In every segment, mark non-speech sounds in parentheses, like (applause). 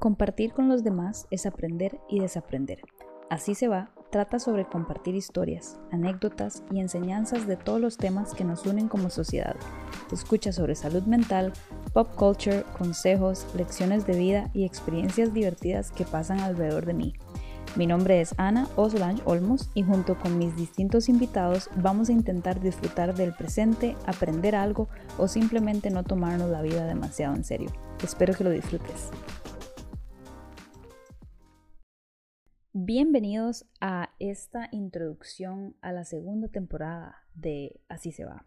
Compartir con los demás es aprender y desaprender. Así se va, trata sobre compartir historias, anécdotas y enseñanzas de todos los temas que nos unen como sociedad. Escucha sobre salud mental, pop culture, consejos, lecciones de vida y experiencias divertidas que pasan alrededor de mí. Mi nombre es Ana Osolange Olmos y junto con mis distintos invitados vamos a intentar disfrutar del presente, aprender algo o simplemente no tomarnos la vida demasiado en serio. Espero que lo disfrutes. Bienvenidos a esta introducción a la segunda temporada de Así se va.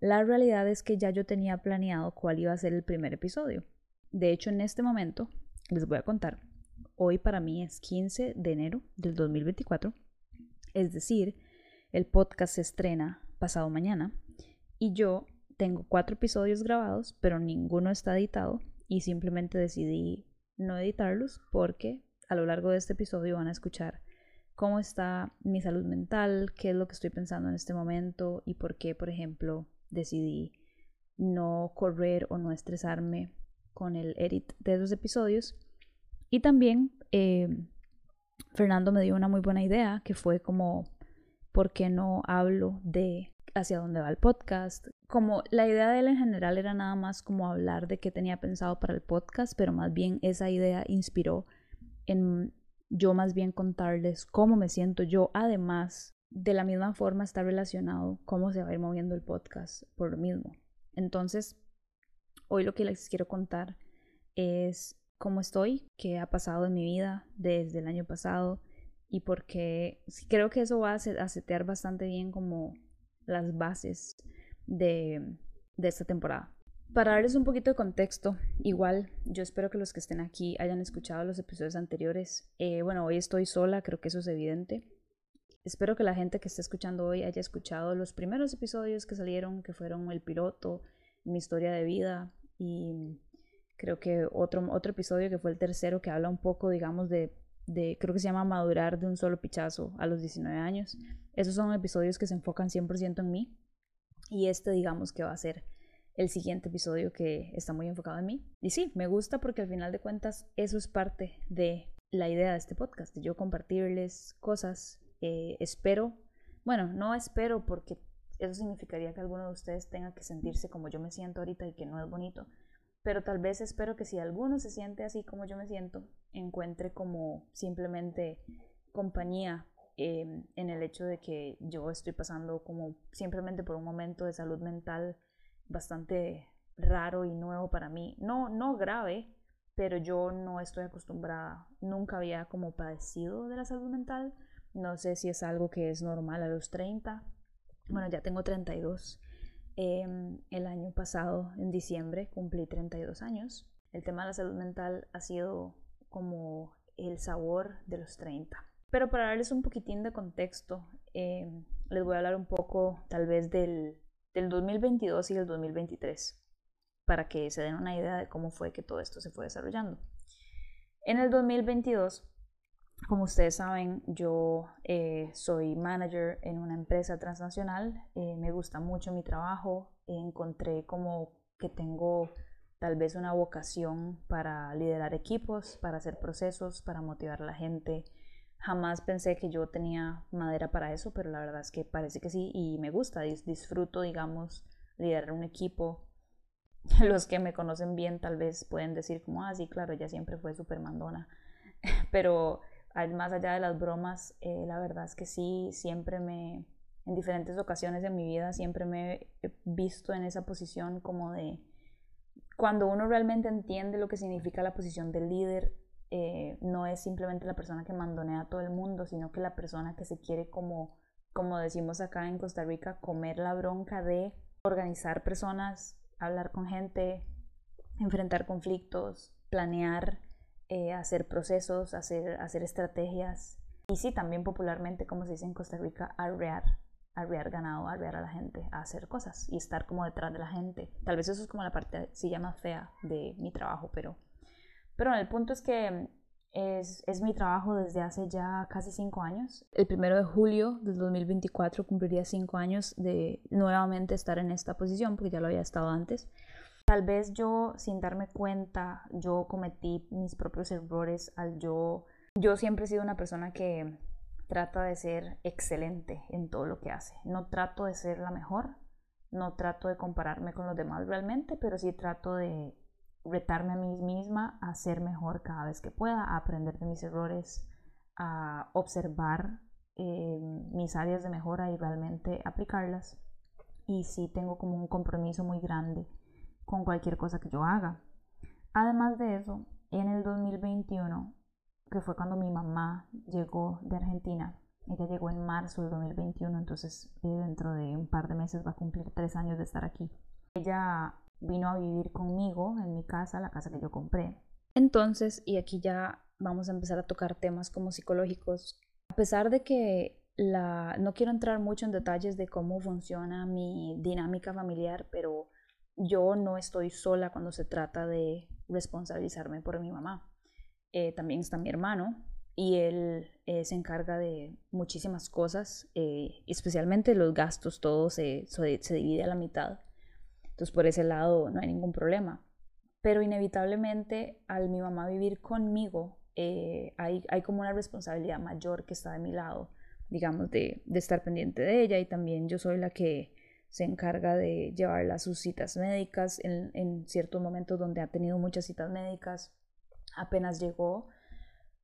La realidad es que ya yo tenía planeado cuál iba a ser el primer episodio. De hecho, en este momento les voy a contar Hoy para mí es 15 de enero del 2024, es decir, el podcast se estrena pasado mañana y yo tengo cuatro episodios grabados, pero ninguno está editado y simplemente decidí no editarlos porque a lo largo de este episodio van a escuchar cómo está mi salud mental, qué es lo que estoy pensando en este momento y por qué, por ejemplo, decidí no correr o no estresarme con el edit de esos episodios y también eh, Fernando me dio una muy buena idea, que fue como, ¿por qué no hablo de hacia dónde va el podcast? Como la idea de él en general era nada más como hablar de qué tenía pensado para el podcast, pero más bien esa idea inspiró en yo más bien contarles cómo me siento yo, además de la misma forma está relacionado cómo se va a ir moviendo el podcast por lo mismo. Entonces, hoy lo que les quiero contar es cómo estoy, qué ha pasado en mi vida desde el año pasado y porque creo que eso va a setear bastante bien como las bases de, esta temporada. Para darles un poquito de contexto, igual yo espero que los que estén aquí hayan escuchado los episodios anteriores. Eh, bueno, hoy estoy sola, creo que eso es evidente. Espero que la gente que esté escuchando hoy haya escuchado los primeros episodios que salieron, que fueron el piloto, mi historia de vida y creo que otro, otro episodio que fue el tercero que habla un poco, digamos, de, de, creo que se llama Madurar de un solo pichazo a los 19 años. Esos son episodios que se enfocan 100% en mí y este, digamos, que va a ser el siguiente episodio que está muy enfocado en mí. Y sí, me gusta porque al final de cuentas eso es parte de la idea de este podcast, de yo compartirles cosas. Eh, espero, bueno, no espero porque eso significaría que alguno de ustedes tenga que sentirse como yo me siento ahorita y que no es bonito pero tal vez espero que si alguno se siente así como yo me siento, encuentre como simplemente compañía em, en el hecho de que yo estoy pasando como simplemente por un momento de salud mental bastante raro y nuevo para mí. No, no grave, pero yo no estoy acostumbrada, nunca había como padecido de la salud mental. No sé si es algo que es normal a los 30. Bueno, ya tengo 32 Em, el año pasado, en diciembre, cumplí 32 años. El tema de la salud mental ha sido como el sabor de los 30. Pero para darles un poquitín de contexto, em, les voy a hablar un poco tal vez del, del 2022 y del 2023, para que se den una idea de cómo fue que todo esto se fue desarrollando. En el 2022 como ustedes saben, yo eh, soy manager en una empresa transnacional, eh, me gusta mucho mi trabajo, encontré como que tengo tal vez una vocación para liderar equipos, para hacer procesos, para motivar a la gente. Jamás pensé que yo tenía madera para eso, pero la verdad es que parece que sí y me gusta, disfruto, digamos, liderar un equipo. (laughs) Los que me conocen bien tal vez pueden decir como, ah, sí, claro, ella siempre fue súper mandona, (laughs) pero más allá de las bromas, eh, la verdad es que sí, siempre me, en diferentes ocasiones de mi vida, siempre me he visto en esa posición como de, cuando uno realmente entiende lo que significa la posición del líder, eh, no es simplemente la persona que mandonea a todo el mundo, sino que la persona que se quiere como, como decimos acá en Costa Rica, comer la bronca de organizar personas, hablar con gente, enfrentar conflictos, planear eh, hacer procesos, hacer, hacer estrategias y sí, también popularmente, como se dice en Costa Rica, arrear, arrear ganado, arrear a la gente, hacer cosas y estar como detrás de la gente. Tal vez eso es como la parte, sí, más fea de mi trabajo, pero, pero el punto es que es, es, mi trabajo desde hace ya casi cinco años. El primero de julio del 2024 cumpliría cinco años de nuevamente estar en esta posición, porque ya lo había estado antes. Tal vez yo, sin darme cuenta, yo cometí mis propios errores al yo... Yo siempre he sido una persona que trata de ser excelente en todo lo que hace. No trato de ser la mejor, no trato de compararme con los demás realmente, pero sí trato de retarme a mí misma a ser mejor cada vez que pueda, a aprender de mis errores, a observar eh, mis áreas de mejora y realmente aplicarlas. Y sí tengo como un compromiso muy grande con cualquier cosa que yo haga. Además de eso, en el 2021, que fue cuando mi mamá llegó de Argentina, ella llegó en marzo del 2021, entonces eh, dentro de un par de meses va a cumplir tres años de estar aquí. Ella vino a vivir conmigo en mi casa, la casa que yo compré. Entonces, y aquí ya vamos a empezar a tocar temas como psicológicos. A pesar de que la, no quiero entrar mucho en detalles de cómo funciona mi dinámica familiar, pero yo no estoy sola cuando se trata de responsabilizarme por mi mamá. Eh, también está mi hermano y él eh, se encarga de muchísimas cosas, eh, especialmente los gastos, todo se, se divide a la mitad. Entonces por ese lado no hay ningún problema. Pero inevitablemente al mi mamá vivir conmigo, hay, hay como una responsabilidad mayor que está de mi lado, digamos, de, de estar pendiente de ella y también yo soy la que se encarga de llevarla a sus citas médicas en, en ciertos momentos donde ha tenido muchas citas médicas. Apenas llegó,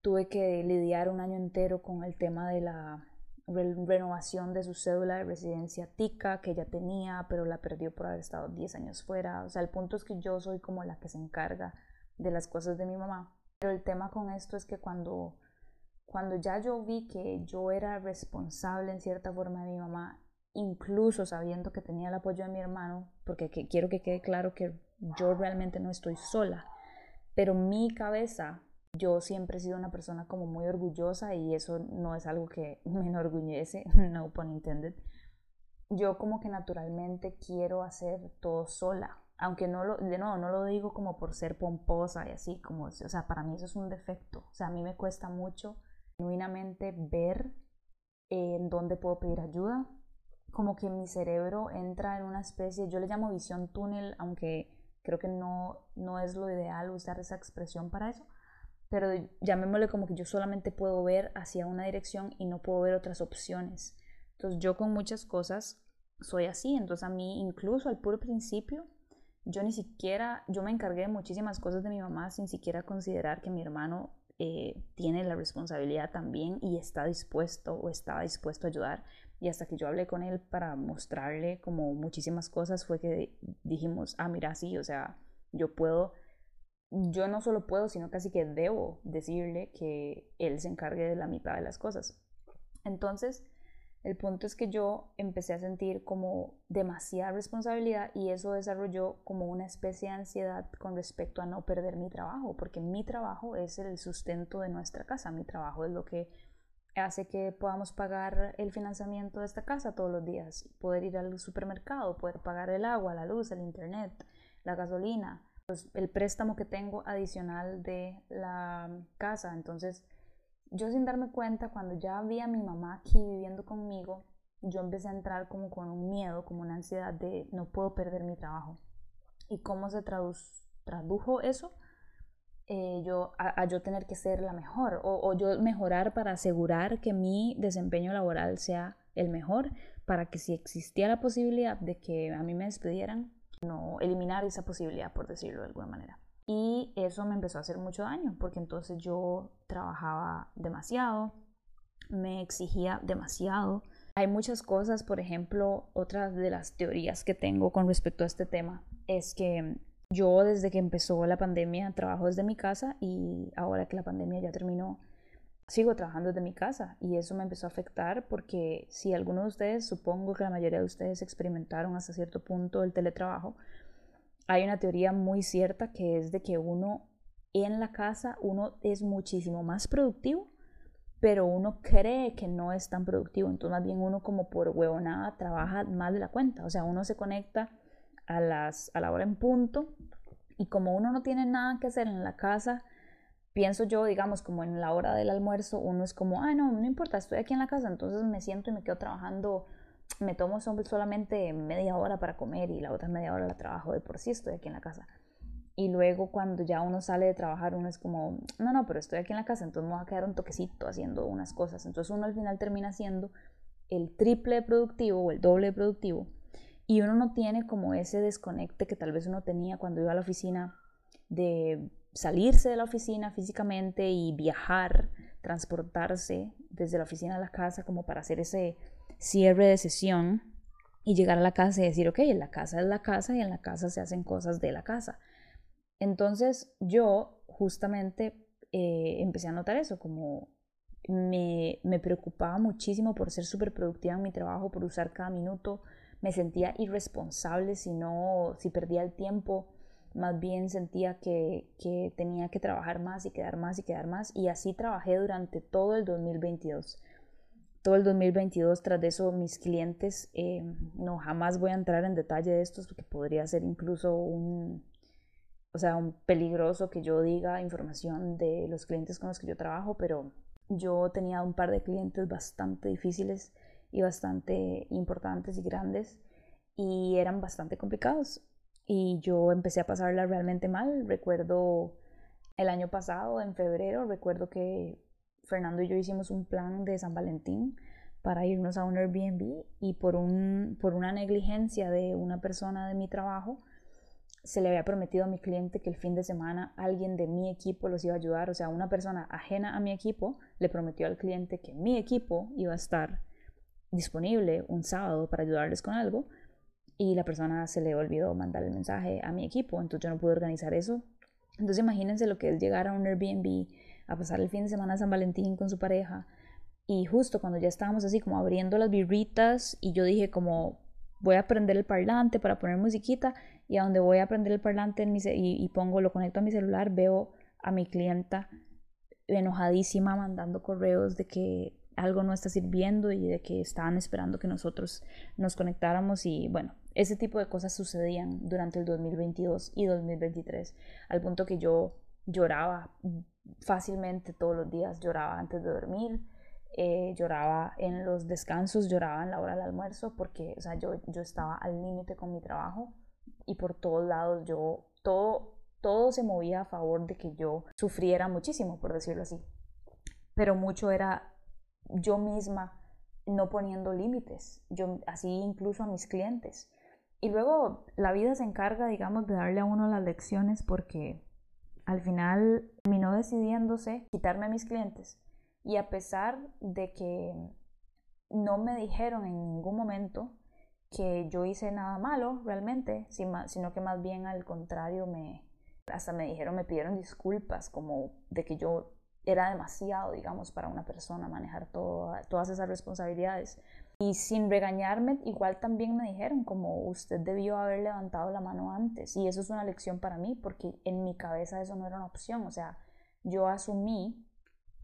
tuve que lidiar un año entero con el tema de la renovación de su cédula de residencia TICA que ella tenía, pero la perdió por haber estado 10 años fuera. O sea, el punto es que yo soy como la que se encarga de las cosas de mi mamá. Pero el tema con esto es que cuando, cuando ya yo vi que yo era responsable en cierta forma de mi mamá, incluso sabiendo que tenía el apoyo de mi hermano, porque quiero que quede claro que yo realmente no estoy sola, pero mi cabeza, yo siempre he sido una persona como muy orgullosa y eso no es algo que (laughs) me enorgullece, (laughs) no pun intended. Yo como que naturalmente quiero hacer todo sola, aunque no lo, de nuevo, no lo digo como por ser pomposa y así, como, o sea, para mí eso es un defecto, o sea, a mí me cuesta mucho genuinamente ver en dónde puedo pedir ayuda, como que mi cerebro entra en una especie, yo le llamo visión túnel, aunque creo que no, no es lo ideal usar esa expresión para eso, pero llamémosle como que yo solamente puedo ver hacia una dirección y no puedo ver otras opciones. Entonces yo con muchas cosas soy así, entonces a mí incluso al puro principio, yo ni siquiera, yo me encargué de muchísimas cosas de mi mamá sin siquiera considerar que mi hermano eh, tiene la responsabilidad también y está dispuesto o estaba dispuesto a ayudar. Y hasta que yo hablé con él para mostrarle como muchísimas cosas fue que dijimos, ah, mira, sí, o sea, yo puedo, yo no solo puedo, sino casi que debo decirle que él se encargue de la mitad de las cosas. Entonces, el punto es que yo empecé a sentir como demasiada responsabilidad y eso desarrolló como una especie de ansiedad con respecto a no perder mi trabajo, porque mi trabajo es el sustento de nuestra casa, mi trabajo es lo que hace que podamos pagar el financiamiento de esta casa todos los días, poder ir al supermercado, poder pagar el agua, la luz, el internet, la gasolina, pues el préstamo que tengo adicional de la casa. Entonces, yo sin darme cuenta, cuando ya vi a mi mamá aquí viviendo conmigo, yo empecé a entrar como con un miedo, como una ansiedad de no puedo perder mi trabajo. ¿Y cómo se tradujo eso? Eh, yo, a, yo tener que ser la mejor o, o, yo mejorar para asegurar que mi desempeño laboral sea el mejor, para que si existía la posibilidad de que a mí me despidieran, no eliminar esa posibilidad, por decirlo de alguna manera. Y eso me empezó a hacer mucho daño, porque entonces yo trabajaba demasiado, me exigía demasiado. Hay muchas cosas, por ejemplo, otra de las teorías que tengo con respecto a este tema es que yo desde que empezó la pandemia trabajo desde mi casa y ahora que la pandemia ya terminó, sigo trabajando desde mi casa y eso me empezó a afectar porque si alguno de ustedes, supongo que la mayoría de ustedes experimentaron hasta cierto punto el teletrabajo, hay una teoría muy cierta que es de que uno en la casa, uno es muchísimo más productivo, pero uno cree que no es tan productivo, entonces más bien uno como por huevonada trabaja más de la cuenta, o sea, uno se conecta a, las, a la hora en punto y como uno no tiene nada que hacer en la casa, pienso yo, digamos, como en la hora del almuerzo, uno es como, ah, no, no importa, estoy aquí en la casa, entonces me siento y me quedo trabajando me tomo solamente media hora para comer y la otra media hora la trabajo de por sí, estoy aquí en la casa. Y luego cuando ya uno sale de trabajar, uno es como, no, no, pero estoy aquí en la casa, entonces me voy a quedar un toquecito haciendo unas cosas. Entonces uno al final termina siendo el triple productivo o el doble productivo. Y uno no tiene como ese desconecte que tal vez uno tenía cuando iba a la oficina de salirse de la oficina físicamente y viajar, transportarse desde la oficina a la casa como para hacer ese cierre de sesión y llegar a la casa y decir, ok, la casa es la casa y en la casa se hacen cosas de la casa. Entonces yo justamente eh, empecé a notar eso, como me, me preocupaba muchísimo por ser súper productiva en mi trabajo, por usar cada minuto, me sentía irresponsable si no, si perdía el tiempo, más bien sentía que, que, tenía que trabajar más y quedar más y quedar más y así trabajé durante todo el 2022. Todo el 2022, tras de eso, mis clientes, eh, no jamás voy a entrar en detalle de estos porque podría ser incluso un, o sea, un peligroso que yo diga información de los clientes con los que yo trabajo, pero yo tenía un par de clientes bastante difíciles y bastante importantes y grandes y eran bastante complicados y yo empecé a pasarla realmente mal. Recuerdo el año pasado, en febrero, recuerdo que Fernando y yo hicimos un plan de San Valentín para irnos a un Airbnb y por, un, por una negligencia de una persona de mi trabajo, se le había prometido a mi cliente que el fin de semana alguien de mi equipo los iba a ayudar, o sea, una persona ajena a mi equipo le prometió al cliente que mi equipo iba a estar disponible un sábado para ayudarles con algo y la persona se le olvidó mandar el mensaje a mi equipo, entonces yo no pude organizar eso. Entonces imagínense lo que es llegar a un Airbnb a pasar el fin de semana de San Valentín con su pareja y justo cuando ya estábamos así como abriendo las birritas y yo dije como voy a prender el parlante para poner musiquita y a donde voy a prender el parlante y, y pongo, lo conecto a mi celular, veo a mi clienta enojadísima mandando correos de que algo no está sirviendo y de que estaban esperando que nosotros nos conectáramos y bueno, ese tipo de cosas sucedían durante el 2022 y 2023, al punto que yo lloraba fácilmente todos los días, lloraba antes de dormir, eh, lloraba en los descansos, lloraba en la hora del almuerzo, porque o sea, yo, yo estaba al límite con mi trabajo y por todos lados yo, todo, todo se movía a favor de que yo sufriera muchísimo, por decirlo así. Pero mucho era yo misma no poniendo límites, yo así incluso a mis clientes. Y luego la vida se encarga, digamos, de darle a uno las lecciones porque al final terminó decidiéndose quitarme a mis clientes. Y a pesar de que no me dijeron en ningún momento que yo hice nada malo realmente, sino que más bien al contrario me hasta me dijeron, me pidieron disculpas como de que yo era demasiado, digamos, para una persona manejar todas esas responsabilidades. Y sin regañarme, igual también me dijeron como usted debió haber levantado la mano antes. Y eso es una lección para mí porque en mi cabeza eso no era una opción. O sea, yo asumí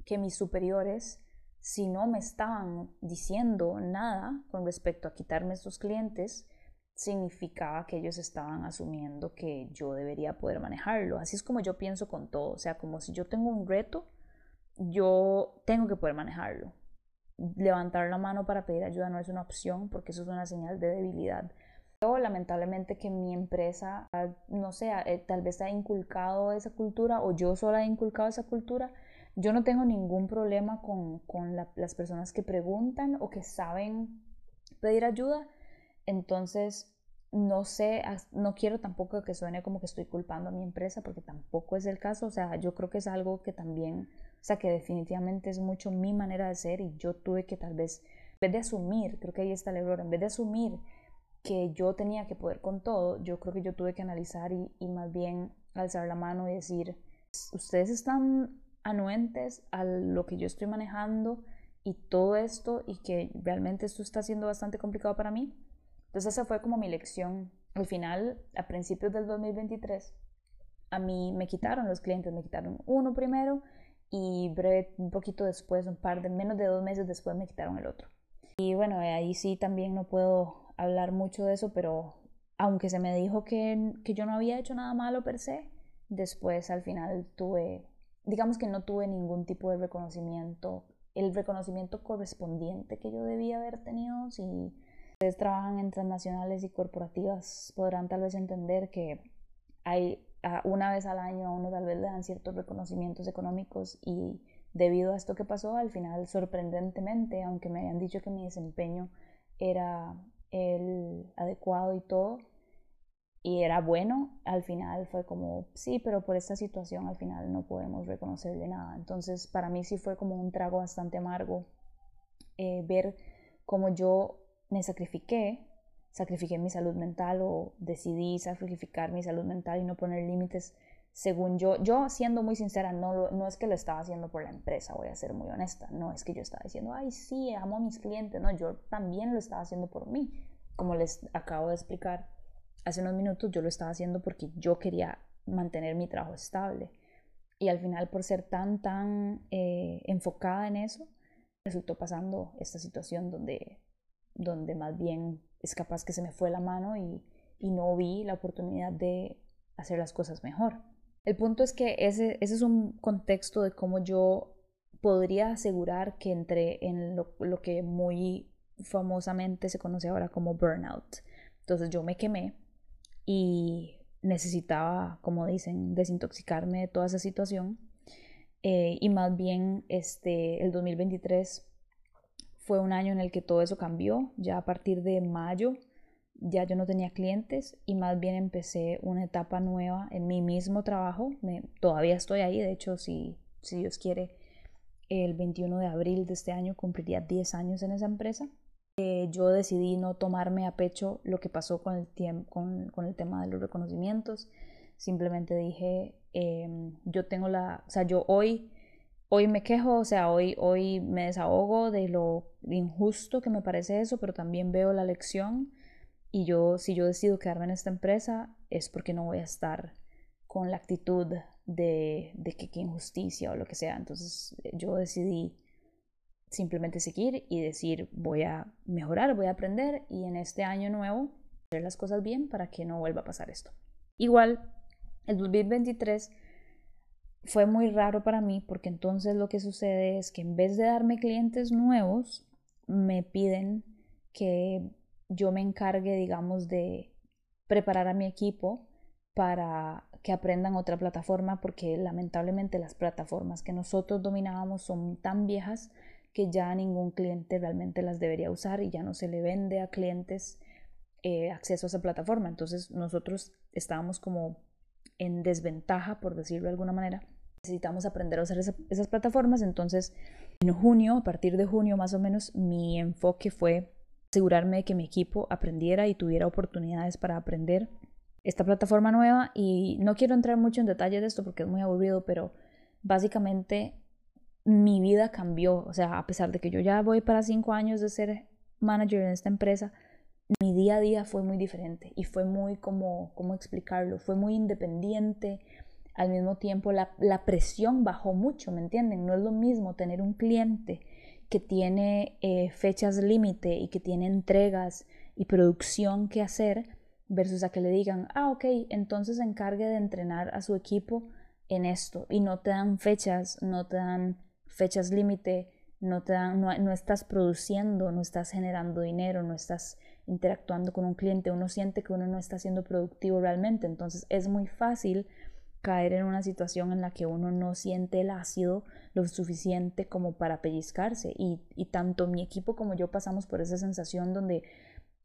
que mis superiores, si no me estaban diciendo nada con respecto a quitarme estos clientes, significaba que ellos estaban asumiendo que yo debería poder manejarlo. Así es como yo pienso con todo. O sea, como si yo tengo un reto, yo tengo que poder manejarlo. Levantar la mano para pedir ayuda no es una opción porque eso es una señal de debilidad. Yo, lamentablemente que mi empresa, no sé, eh, tal vez ha inculcado esa cultura o yo sola he inculcado esa cultura. Yo no tengo ningún problema con, con las personas que preguntan o que saben pedir ayuda. Entonces, no sé, no quiero tampoco que suene como que estoy culpando a mi empresa porque tampoco es el caso. O sea, yo creo que es algo que también o sea que definitivamente es mucho mi manera de ser y yo tuve que tal vez, en vez de asumir, creo que ahí está el error, en vez de asumir que yo tenía que poder con todo, yo creo que yo tuve que analizar y, y más bien alzar la mano y decir, ustedes están anuentes a lo que yo estoy manejando y todo esto y que realmente esto está siendo bastante complicado para mí. Entonces esa fue como mi lección. Al final, a principios del 2023, a mí me quitaron los clientes, me quitaron uno primero y breve, un poquito después, un par de, menos de dos meses después me quitaron el otro. Y bueno, eh, ahí sí también no puedo hablar mucho de eso, pero aunque se me dijo que, que yo no había hecho nada malo per se, después al final tuve, digamos que no tuve ningún tipo de reconocimiento, el reconocimiento correspondiente que yo debía haber tenido, si ustedes trabajan en transnacionales y corporativas podrán tal vez entender que hay una vez al año a uno tal vez le dan ciertos reconocimientos económicos y debido a esto que pasó, al final sorprendentemente, aunque me habían dicho que mi desempeño era el adecuado y todo, y era bueno, al final fue como, sí, pero por esta situación al final no podemos reconocerle nada. Entonces, para mí sí fue como un trago bastante amargo eh, ver cómo yo me sacrifiqué, sacrifiqué mi salud mental o decidí sacrificar mi salud mental y no poner límites según yo, yo siendo muy sincera, no, no es que lo estaba haciendo por la empresa, voy a ser muy honesta, no es que yo estaba diciendo, ay, sí, amo a mis clientes, no, yo también lo estaba haciendo por mí, como les acabo de explicar hace unos minutos, yo lo estaba haciendo porque yo quería mantener mi trabajo estable. Y al final, por ser tan, tan eh, enfocada en eso, resultó pasando esta situación donde, donde más bien es capaz que se me fue la mano y, y no vi la oportunidad de hacer las cosas mejor. El punto es que ese, ese es un contexto de cómo yo podría asegurar que entré en lo, lo que muy famosamente se conoce ahora como burnout. Entonces yo me quemé y necesitaba, como dicen, desintoxicarme de toda esa situación. Eh, y más bien este, el 2023 fue un año en el que todo eso cambió. Ya a partir de mayo ya yo no tenía clientes y más bien empecé una etapa nueva en mi mismo trabajo. todavía estoy ahí, de hecho, si, si Dios quiere, el 21 de abril de este año cumpliría 10 años en esa empresa. Eh, yo decidí no tomarme a pecho lo que pasó con el, con, con el tema de los reconocimientos. Simplemente dije, em, yo tengo la, o sea, yo hoy, hoy me quejo, o sea, hoy, hoy me desahogo de lo injusto que me parece eso, pero también veo la lección y yo, si yo decido quedarme en esta empresa, es porque no voy a estar con la actitud de, de que injusticia o lo que sea. Entonces yo decidí simplemente seguir y decir voy a mejorar, voy a aprender y en este año nuevo hacer las cosas bien para que no vuelva a pasar esto. Igual, el 2023 fue muy raro para mí porque entonces lo que sucede es que en vez de darme clientes nuevos, me piden que yo me encargue, digamos, de preparar a mi equipo para que aprendan otra plataforma porque lamentablemente las plataformas que nosotros dominábamos son tan viejas que ya ningún cliente realmente las debería usar y ya no se le vende a clientes eh, acceso a esa plataforma. Entonces nosotros estábamos como en desventaja, por decirlo de alguna manera. Necesitamos aprender a usar esas plataformas. Entonces en junio, a partir de junio más o menos, mi enfoque fue asegurarme de que mi equipo aprendiera y tuviera oportunidades para aprender esta plataforma nueva. Y no quiero entrar mucho en detalle de esto porque es muy aburrido, pero básicamente mi vida cambió. O sea, a pesar de que yo ya voy para cinco años de ser manager en esta empresa, mi día a día fue muy diferente y fue muy como, ¿cómo explicarlo? Fue muy independiente. Al mismo tiempo, la, la presión bajó mucho, ¿me entienden? No es lo mismo tener un cliente que tiene eh, fechas límite y que tiene entregas y producción que hacer versus a que le digan, ah, ok, entonces encargue de entrenar a su equipo en esto y no te dan fechas, no te dan fechas límite, no, te no, estás produciendo, no estás generando dinero, no estás interactuando con un cliente, uno siente que uno no está siendo productivo realmente, entonces es muy fácil caer en una situación en la que uno no siente el ácido lo suficiente como para pellizcarse y, y tanto mi equipo como yo pasamos por esa sensación donde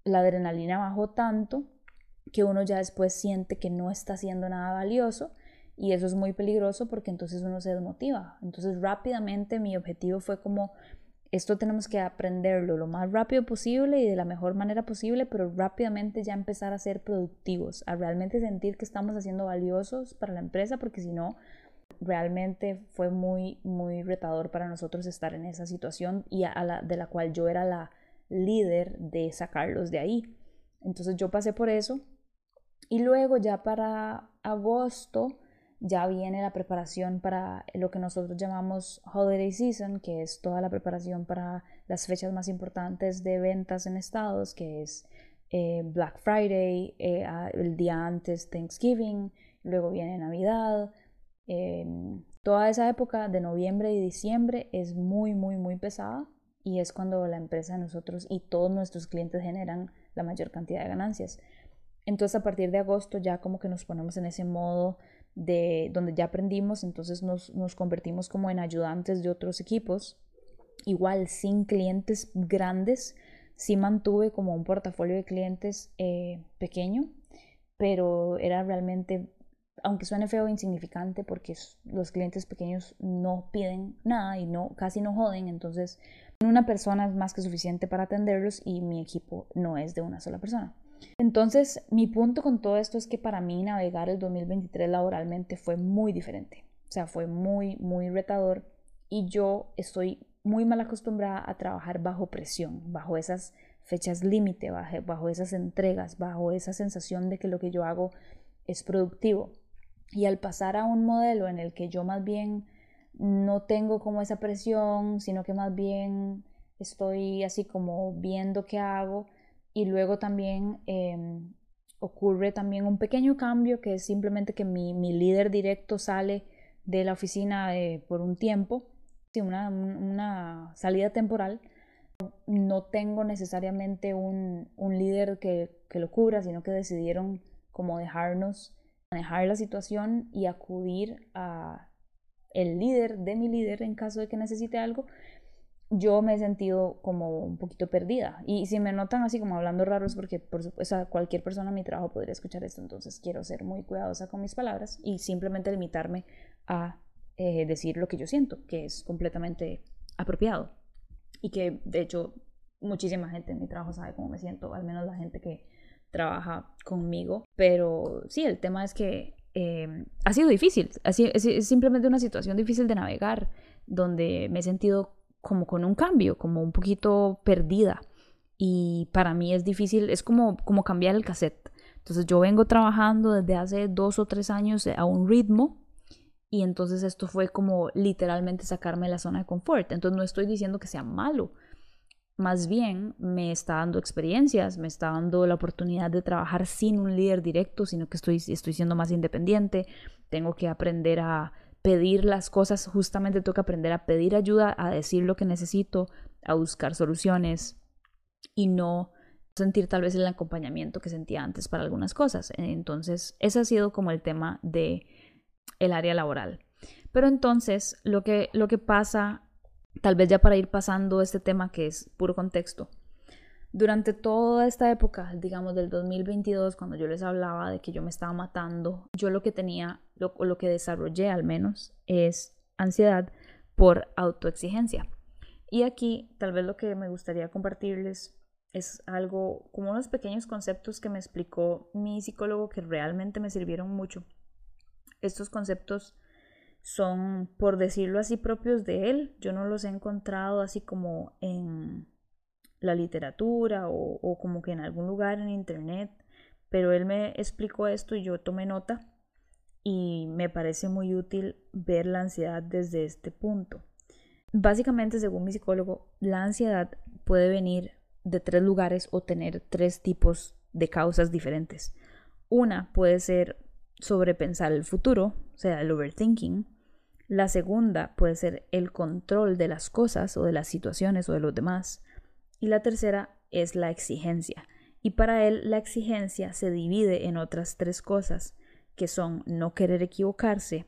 la adrenalina bajó tanto que uno ya después siente que no está haciendo nada valioso y eso es muy peligroso porque entonces uno se desmotiva. Entonces rápidamente mi objetivo fue como, esto tenemos que aprenderlo lo más rápido posible y de la mejor manera posible, pero rápidamente ya empezar a ser productivos, a realmente sentir que estamos haciendo valiosos para la empresa, porque si no, realmente fue muy, muy retador para nosotros estar en esa situación y a la, de la cual yo era la líder de sacarlos de ahí. Entonces yo pasé por eso y luego ya para agosto ya viene la preparación para lo que nosotros llamamos Holiday Season, que es toda la preparación para las fechas más importantes de ventas en estados, que es eh, Black Friday, eh, el día antes Thanksgiving, luego viene Navidad. Em, toda esa época de noviembre y diciembre es muy, muy, muy pesada y es cuando la empresa de nosotros y todos nuestros clientes generan la mayor cantidad de ganancias. Entonces a partir de agosto ya como que nos ponemos en ese modo de donde ya aprendimos, entonces nos, nos convertimos como en ayudantes de otros equipos, igual sin clientes grandes, sí mantuve como un portafolio de clientes eh, pequeño, pero era realmente, aunque suene feo, insignificante porque los clientes pequeños no piden nada y no, casi no joden, entonces una persona es más que suficiente para atenderlos y mi equipo no es de una sola persona. Entonces, mi punto con todo esto es que para mí navegar el 2023 laboralmente fue muy diferente. O sea, fue muy, muy retador y yo estoy muy mal acostumbrada a trabajar bajo presión, bajo esas fechas límite, bajo, esas entregas, bajo esa sensación de que lo que yo hago es productivo. Y al pasar a un modelo en el que yo más bien no tengo como esa presión, sino que más bien estoy así como viendo qué hago, y luego también em, ocurre también un pequeño cambio que es simplemente que mi, líder directo sale de la oficina eh, por un tiempo, una, una, salida temporal. No tengo necesariamente un, un líder que, que, lo cubra, sino que decidieron como dejarnos manejar la situación y acudir a el líder de mi líder en caso de que necesite algo yo me he sentido como un poquito perdida. Y si me notan así como hablando raro es porque, por supuesto, cualquier persona en mi trabajo podría escuchar esto. Entonces quiero ser muy cuidadosa con mis palabras y simplemente limitarme a eh, decir lo que yo siento, que es completamente apropiado. Y que, de hecho, muchísima gente en mi trabajo sabe cómo me siento, al menos la gente que trabaja conmigo. Pero sí, el tema es que eh, ha sido difícil. Así, es simplemente una situación difícil de navegar, donde me he sentido como con un cambio, como un poquito perdida. Y para mí es difícil, es como, como cambiar el cassette. Entonces yo vengo trabajando desde hace dos o tres años a un ritmo y entonces esto fue como literalmente sacarme de la zona de confort. Entonces no estoy diciendo que sea malo, más bien me está dando experiencias, me está dando la oportunidad de trabajar sin un líder directo, sino que estoy, estoy siendo más independiente, tengo que aprender a pedir las cosas, justamente tengo que aprender a pedir ayuda, a decir lo que necesito, a buscar soluciones y no sentir tal vez el acompañamiento que sentía antes para algunas cosas. Entonces, ese ha sido como el tema de el área laboral. Pero entonces, lo que, lo que pasa, tal vez ya para ir pasando este tema que es puro contexto, durante toda esta época, digamos del 2022, cuando yo les hablaba de que yo me estaba matando, yo lo que tenía, lo, lo que desarrollé al menos, es ansiedad por autoexigencia. Y aquí tal vez lo que me gustaría compartirles es algo como unos pequeños conceptos que me explicó mi psicólogo que realmente me sirvieron mucho. Estos conceptos son, por decirlo así, propios de él. Yo no los he encontrado así como en la literatura o, como que en algún lugar en internet, pero él me explicó esto y yo tomé nota y me parece muy útil ver la ansiedad desde este punto. Básicamente, según mi psicólogo, la ansiedad puede venir de tres lugares o tener tres tipos de causas diferentes. Una puede ser sobrepensar el futuro, o sea, el overthinking. La segunda puede ser el control de las cosas o de las situaciones o de los demás. Y la tercera es la exigencia. Y para él la exigencia se divide en otras tres cosas, que son no querer equivocarse,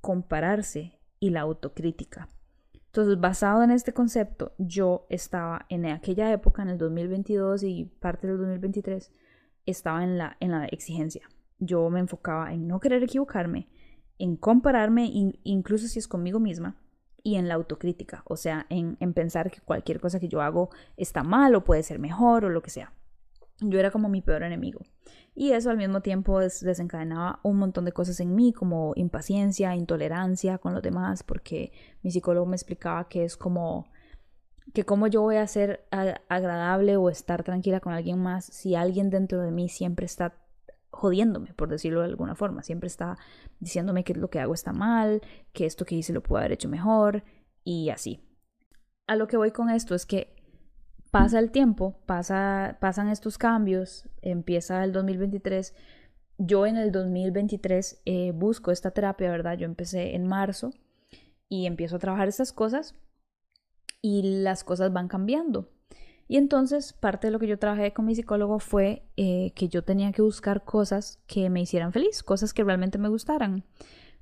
compararse y la autocrítica. Entonces, basado en este concepto, yo estaba en aquella época, en el 2022 y parte del 2023, estaba en la, en la exigencia. Yo me enfocaba en no querer equivocarme, en compararme, incluso si es conmigo misma, y en la autocrítica, o sea, en, pensar que cualquier cosa que yo hago está mal o puede ser mejor o lo que sea. Yo era como mi peor enemigo. Y eso al mismo tiempo desencadenaba un montón de cosas en mí, como impaciencia, intolerancia con los demás, porque mi psicólogo me explicaba que es como que cómo yo voy a ser agradable o estar tranquila con alguien más si alguien dentro de mí siempre está jodiéndome, por decirlo de alguna forma. Siempre está diciéndome que lo que hago está mal, que esto que hice lo puedo haber hecho mejor y así. A lo que voy con esto es que pasa el tiempo, pasa, pasan estos cambios, empieza el 2023. Yo en el 2023 eh, busco esta terapia, ¿verdad? Yo empecé en marzo y empiezo a trabajar estas cosas y las cosas van cambiando. Y entonces parte de lo que yo trabajé con mi psicólogo fue eh, que yo tenía que buscar cosas que me hicieran feliz, cosas que realmente me gustaran.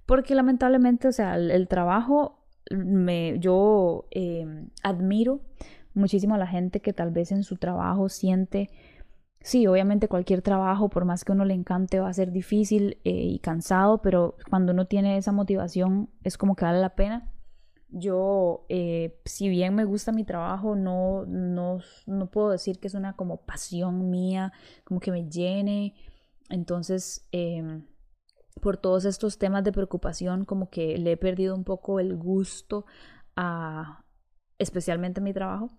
Porque lamentablemente, o sea, el, trabajo, me, yo em, admiro muchísimo a la gente que tal vez en su trabajo siente, sí, obviamente cualquier trabajo, por más que uno le encante, va a ser difícil eh, y cansado, pero cuando uno tiene esa motivación es como que vale la pena yo, eh, si bien me gusta mi trabajo, no, no, no, puedo decir que es una como pasión mía, como que me llene. Entonces, em, por todos estos temas de preocupación, como que le he perdido un poco el gusto a especialmente mi trabajo.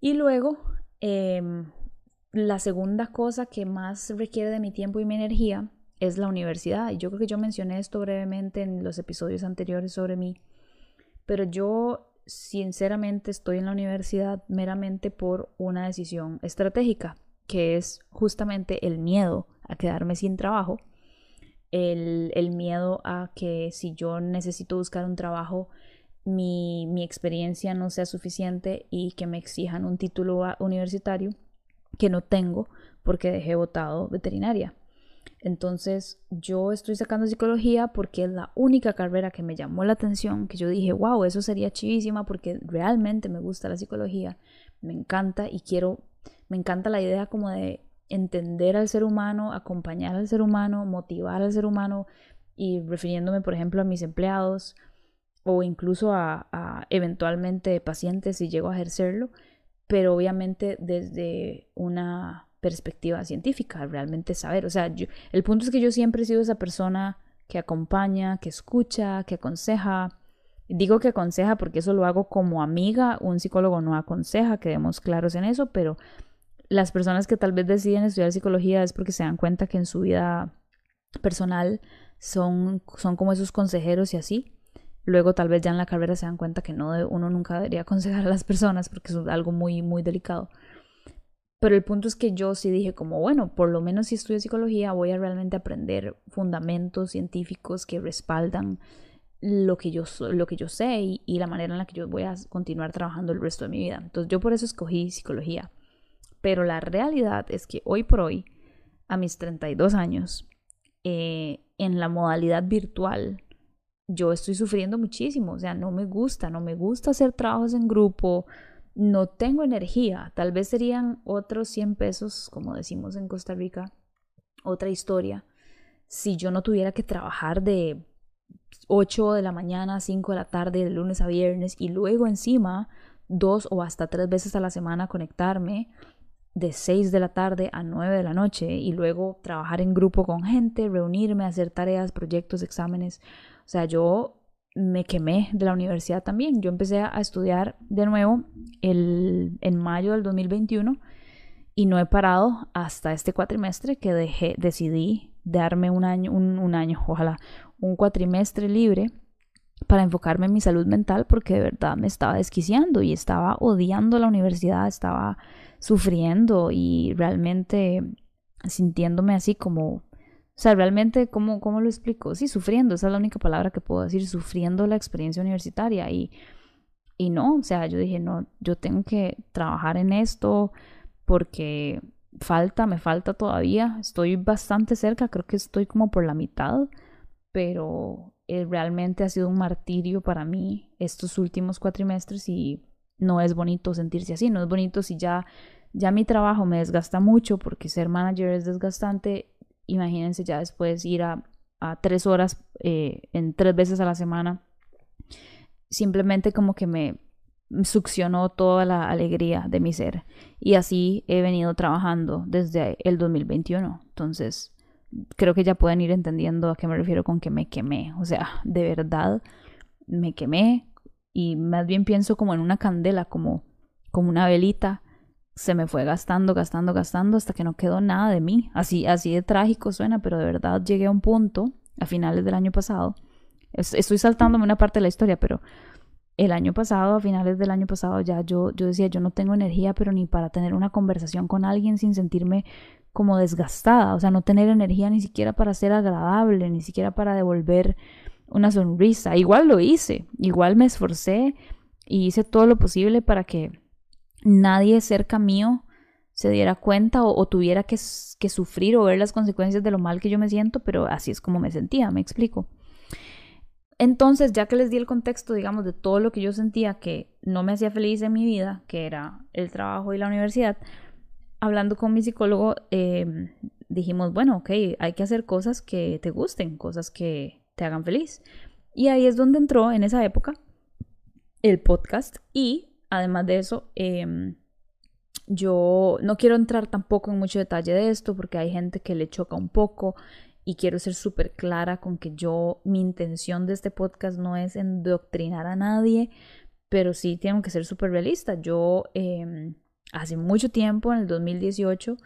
Y luego, em, la segunda cosa que más requiere de mi tiempo y mi energía es la universidad. Y yo creo que yo mencioné esto brevemente en los episodios anteriores sobre mí pero yo sinceramente estoy en la universidad meramente por una decisión estratégica, que es justamente el miedo a quedarme sin trabajo, el, miedo a que si yo necesito buscar un trabajo, mi, mi, experiencia no sea suficiente y que me exijan un título universitario que no tengo porque dejé votado veterinaria. Entonces yo estoy sacando psicología porque es la única carrera que me llamó la atención, que yo dije, wow, eso sería chivísima porque realmente me gusta la psicología, me encanta y quiero, me encanta la idea como de entender al ser humano, acompañar al ser humano, motivar al ser humano y refiriéndome por ejemplo a mis empleados o incluso a, a eventualmente pacientes si llego a ejercerlo, pero obviamente desde una perspectiva científica, realmente saber. O sea, el punto es que yo siempre he sido esa persona que acompaña, que escucha, que aconseja. Digo que aconseja porque eso lo hago como amiga, un psicólogo no aconseja, quedemos claros en eso, pero las personas que tal vez deciden estudiar psicología es porque se dan cuenta que en su vida personal son, son como esos consejeros y así. Luego tal vez ya en la carrera se dan cuenta que no uno nunca debería aconsejar a las personas porque es algo muy muy delicado. Pero el punto es que yo sí dije como, bueno, por lo menos si estudio psicología voy a realmente aprender fundamentos científicos que respaldan lo que yo, lo que yo sé y, la manera en la que yo voy a continuar trabajando el resto de mi vida. Entonces yo por eso escogí psicología. Pero la realidad es que hoy por hoy, a mis 32 años, eh, en la modalidad virtual, yo estoy sufriendo muchísimo. O sea, no me gusta, no me gusta hacer trabajos en grupo, no tengo energía, tal vez serían otros 100 pesos, como decimos en Costa Rica, otra historia, si yo no tuviera que trabajar de 8 de la mañana a 5 de la tarde, de lunes a viernes, y luego encima dos o hasta tres veces a la semana conectarme de 6 de la tarde a 9 de la noche y luego trabajar en grupo con gente, reunirme, hacer tareas, proyectos, exámenes. O sea, yo me quemé de la universidad también. Yo empecé a estudiar de nuevo el, en mayo del 2021 y no he parado hasta este cuatrimestre que dejé, decidí darme un año, un, año, ojalá, un cuatrimestre libre para enfocarme en mi salud mental porque de verdad me estaba desquiciando y estaba odiando la universidad, estaba sufriendo y realmente sintiéndome así como o sea, realmente, ¿cómo, ¿cómo lo explico? Sí, sufriendo, esa es la única palabra que puedo decir, sufriendo la experiencia universitaria. Y, y no, o sea, yo dije, no, yo tengo que trabajar en esto porque falta, me falta todavía. Estoy bastante cerca, creo que estoy como por la mitad, pero eh, realmente ha sido un martirio para mí estos últimos cuatrimestres y no es bonito sentirse así, no es bonito si ya, ya mi trabajo me desgasta mucho porque ser manager es desgastante imagínense ya después ir a, tres horas eh, en tres veces a la semana, simplemente como que me succionó toda la alegría de mi ser. Y así he venido trabajando desde el 2021. Entonces, creo que ya pueden ir entendiendo a qué me refiero con que me quemé. O sea, de verdad, me quemé y más bien pienso como en una candela, como, como una velita se me fue gastando, gastando, gastando hasta que no quedó nada de mí. Así, así de trágico suena, pero de verdad llegué a un punto a finales del año pasado. Estoy saltándome una parte de la historia, pero el año pasado, a finales del año pasado, ya yo, yo decía, yo no tengo energía, pero ni para tener una conversación con alguien sin sentirme como desgastada, o sea, no tener energía ni siquiera para ser agradable, ni siquiera para devolver una sonrisa. Igual lo hice, igual me esforcé y hice todo lo posible para que nadie cerca mío se diera cuenta o, tuviera que, sufrir o ver las consecuencias de lo mal que yo me siento, pero así es como me sentía, me explico. Entonces, ya que les di el contexto, digamos, de todo lo que yo sentía que no me hacía feliz en mi vida, que era el trabajo y la universidad, hablando con mi psicólogo, em, dijimos, bueno, ok, hay que hacer cosas que te gusten, cosas que te hagan feliz. Y ahí es donde entró en esa época el podcast y además de eso, em, yo no quiero entrar tampoco en mucho detalle de esto porque hay gente que le choca un poco y quiero ser súper clara con que yo, mi intención de este podcast no es endoctrinar a nadie, pero sí tengo que ser súper realista. Yo em, hace mucho tiempo, en el 2018,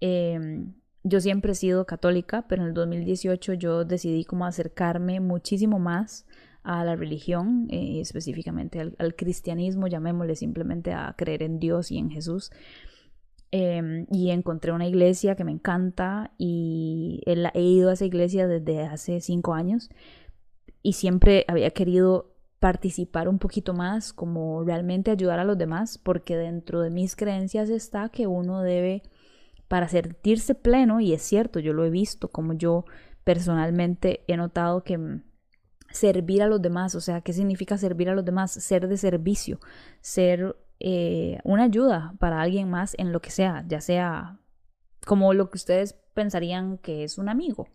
em, yo siempre he sido católica, pero en el 2018 yo decidí como acercarme muchísimo más a la religión, eh, específicamente al, cristianismo, llamémosle simplemente a creer en Dios y en Jesús. Em, y encontré una iglesia que me encanta y he ido a esa iglesia desde hace cinco años y siempre había querido participar un poquito más, como realmente ayudar a los demás, porque dentro de mis creencias está que uno debe, para sentirse pleno, y es cierto, yo lo he visto, como yo personalmente he notado que servir a los demás, o sea, ¿qué significa servir a los demás? Ser de servicio, ser eh, una ayuda para alguien más en lo que sea, ya sea como lo que ustedes pensarían que es un amigo.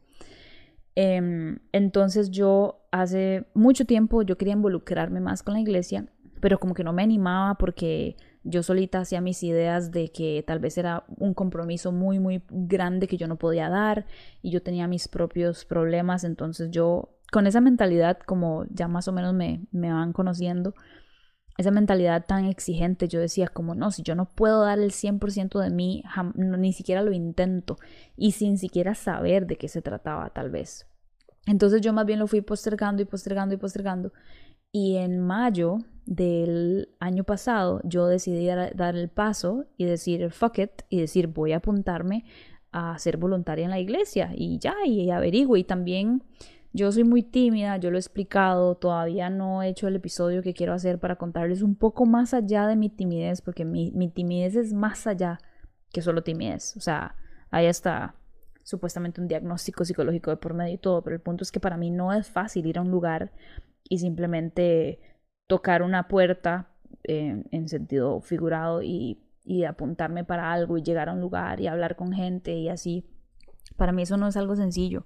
Em, entonces yo hace mucho tiempo yo quería involucrarme más con la iglesia, pero como que no me animaba porque yo solita hacía mis ideas de que tal vez era un compromiso muy, muy grande que yo no podía dar y yo tenía mis propios problemas, entonces yo con esa mentalidad, como ya más o menos me, me van conociendo, esa mentalidad tan exigente, yo decía como, no, si yo no puedo dar el 100% de mí, ni siquiera lo intento y sin siquiera saber de qué se trataba tal vez. Entonces yo más bien lo fui postergando y postergando y postergando. Y en mayo del año pasado yo decidí dar el paso y decir fuck it y decir voy a apuntarme a ser voluntaria en la iglesia y ya, y averiguo y también yo soy muy tímida, yo lo he explicado, todavía no he hecho el episodio que quiero hacer para contarles un poco más allá de mi timidez, porque mi, timidez es más allá que solo timidez. O sea, hay hasta supuestamente un diagnóstico psicológico de por medio y todo, pero el punto es que para mí no es fácil ir a un lugar y simplemente tocar una puerta eh, en sentido figurado y, y apuntarme para algo y llegar a un lugar y hablar con gente y así. Para mí eso no es algo sencillo.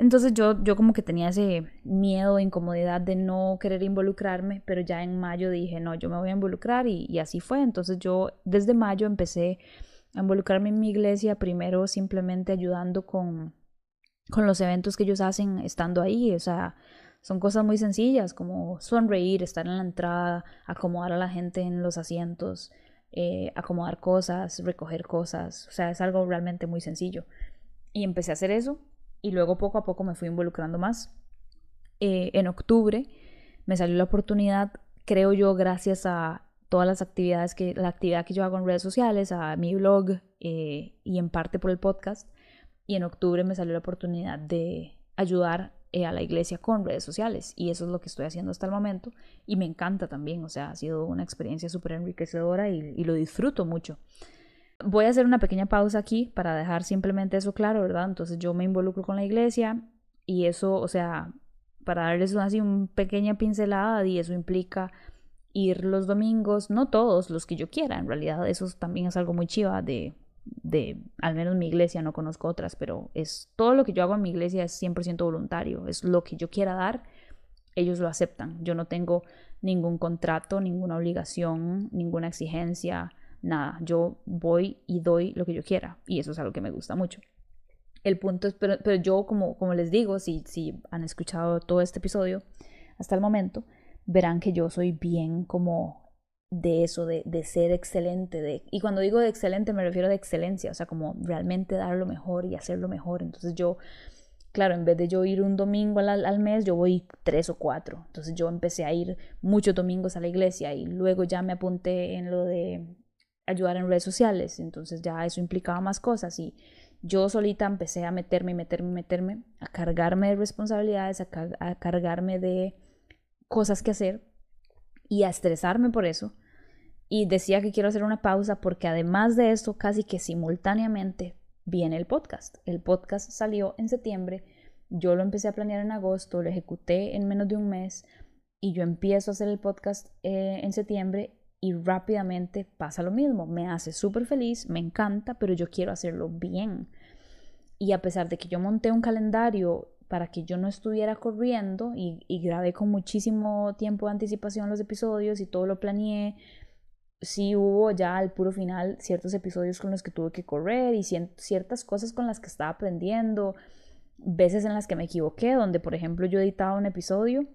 Entonces yo, yo como que tenía ese miedo, incomodidad de no querer involucrarme, pero ya en mayo dije, no, yo me voy a involucrar y, así fue. Entonces yo desde mayo empecé a involucrarme en mi iglesia, primero simplemente ayudando con, con los eventos que ellos hacen estando ahí, o sea, son cosas muy sencillas como sonreír, estar en la entrada, acomodar a la gente en los asientos, eh, acomodar cosas, recoger cosas, o sea, es algo realmente muy sencillo. Y empecé a hacer eso y luego poco a poco me fui involucrando más. Eh, en octubre me salió la oportunidad, creo yo, gracias a todas las actividades que, la actividad que yo hago en redes sociales, a mi blog eh, y en parte por el podcast. Y en octubre me salió la oportunidad de ayudar eh, a la iglesia con redes sociales. Y eso es lo que estoy haciendo hasta el momento. Y me encanta también, o sea, ha sido una experiencia súper enriquecedora y lo disfruto mucho. Voy a hacer una pequeña pausa aquí para dejar simplemente eso claro, ¿verdad? Entonces yo me involucro con la iglesia y eso, o sea, para darles así una pequeña pincelada y eso implica ir los domingos, no todos los que yo quiera, en realidad eso también es algo muy chiva de, de, al menos mi iglesia, no conozco otras, pero es todo lo que yo hago en mi iglesia es 100% voluntario, es lo que yo quiera dar, ellos lo aceptan, yo no tengo ningún contrato, ninguna obligación, ninguna exigencia, nada, yo voy y doy lo que yo quiera y eso es algo que me gusta mucho. El punto es, pero, yo como, como les digo, si, si han escuchado todo este episodio hasta el momento, verán que yo soy bien como de eso, de, de, ser excelente. De, y cuando digo de excelente me refiero a de excelencia, o sea, como realmente dar lo mejor y hacer lo mejor. Entonces yo, claro, en vez de yo ir un domingo al, al, mes, yo voy tres o cuatro. Entonces yo empecé a ir muchos domingos a la iglesia y luego ya me apunté en lo de ayudar en redes sociales, entonces ya eso implicaba más cosas y yo solita empecé a meterme, meterme, meterme, a cargarme de responsabilidades, a, cargarme de cosas que hacer y a estresarme por eso. Y decía que quiero hacer una pausa porque además de eso, casi que simultáneamente viene el podcast. El podcast salió en septiembre, yo lo empecé a planear en agosto, lo ejecuté en menos de un mes y yo empiezo a hacer el podcast eh, en septiembre y rápidamente pasa lo mismo. Me hace súper feliz, me encanta, pero yo quiero hacerlo bien. Y a pesar de que yo monté un calendario para que yo no estuviera corriendo y, y grabé con muchísimo tiempo de anticipación los episodios y todo lo planeé, sí hubo ya al puro final ciertos episodios con los que tuve que correr y ciertas cosas con las que estaba aprendiendo, veces en las que me equivoqué, donde por ejemplo yo editaba un episodio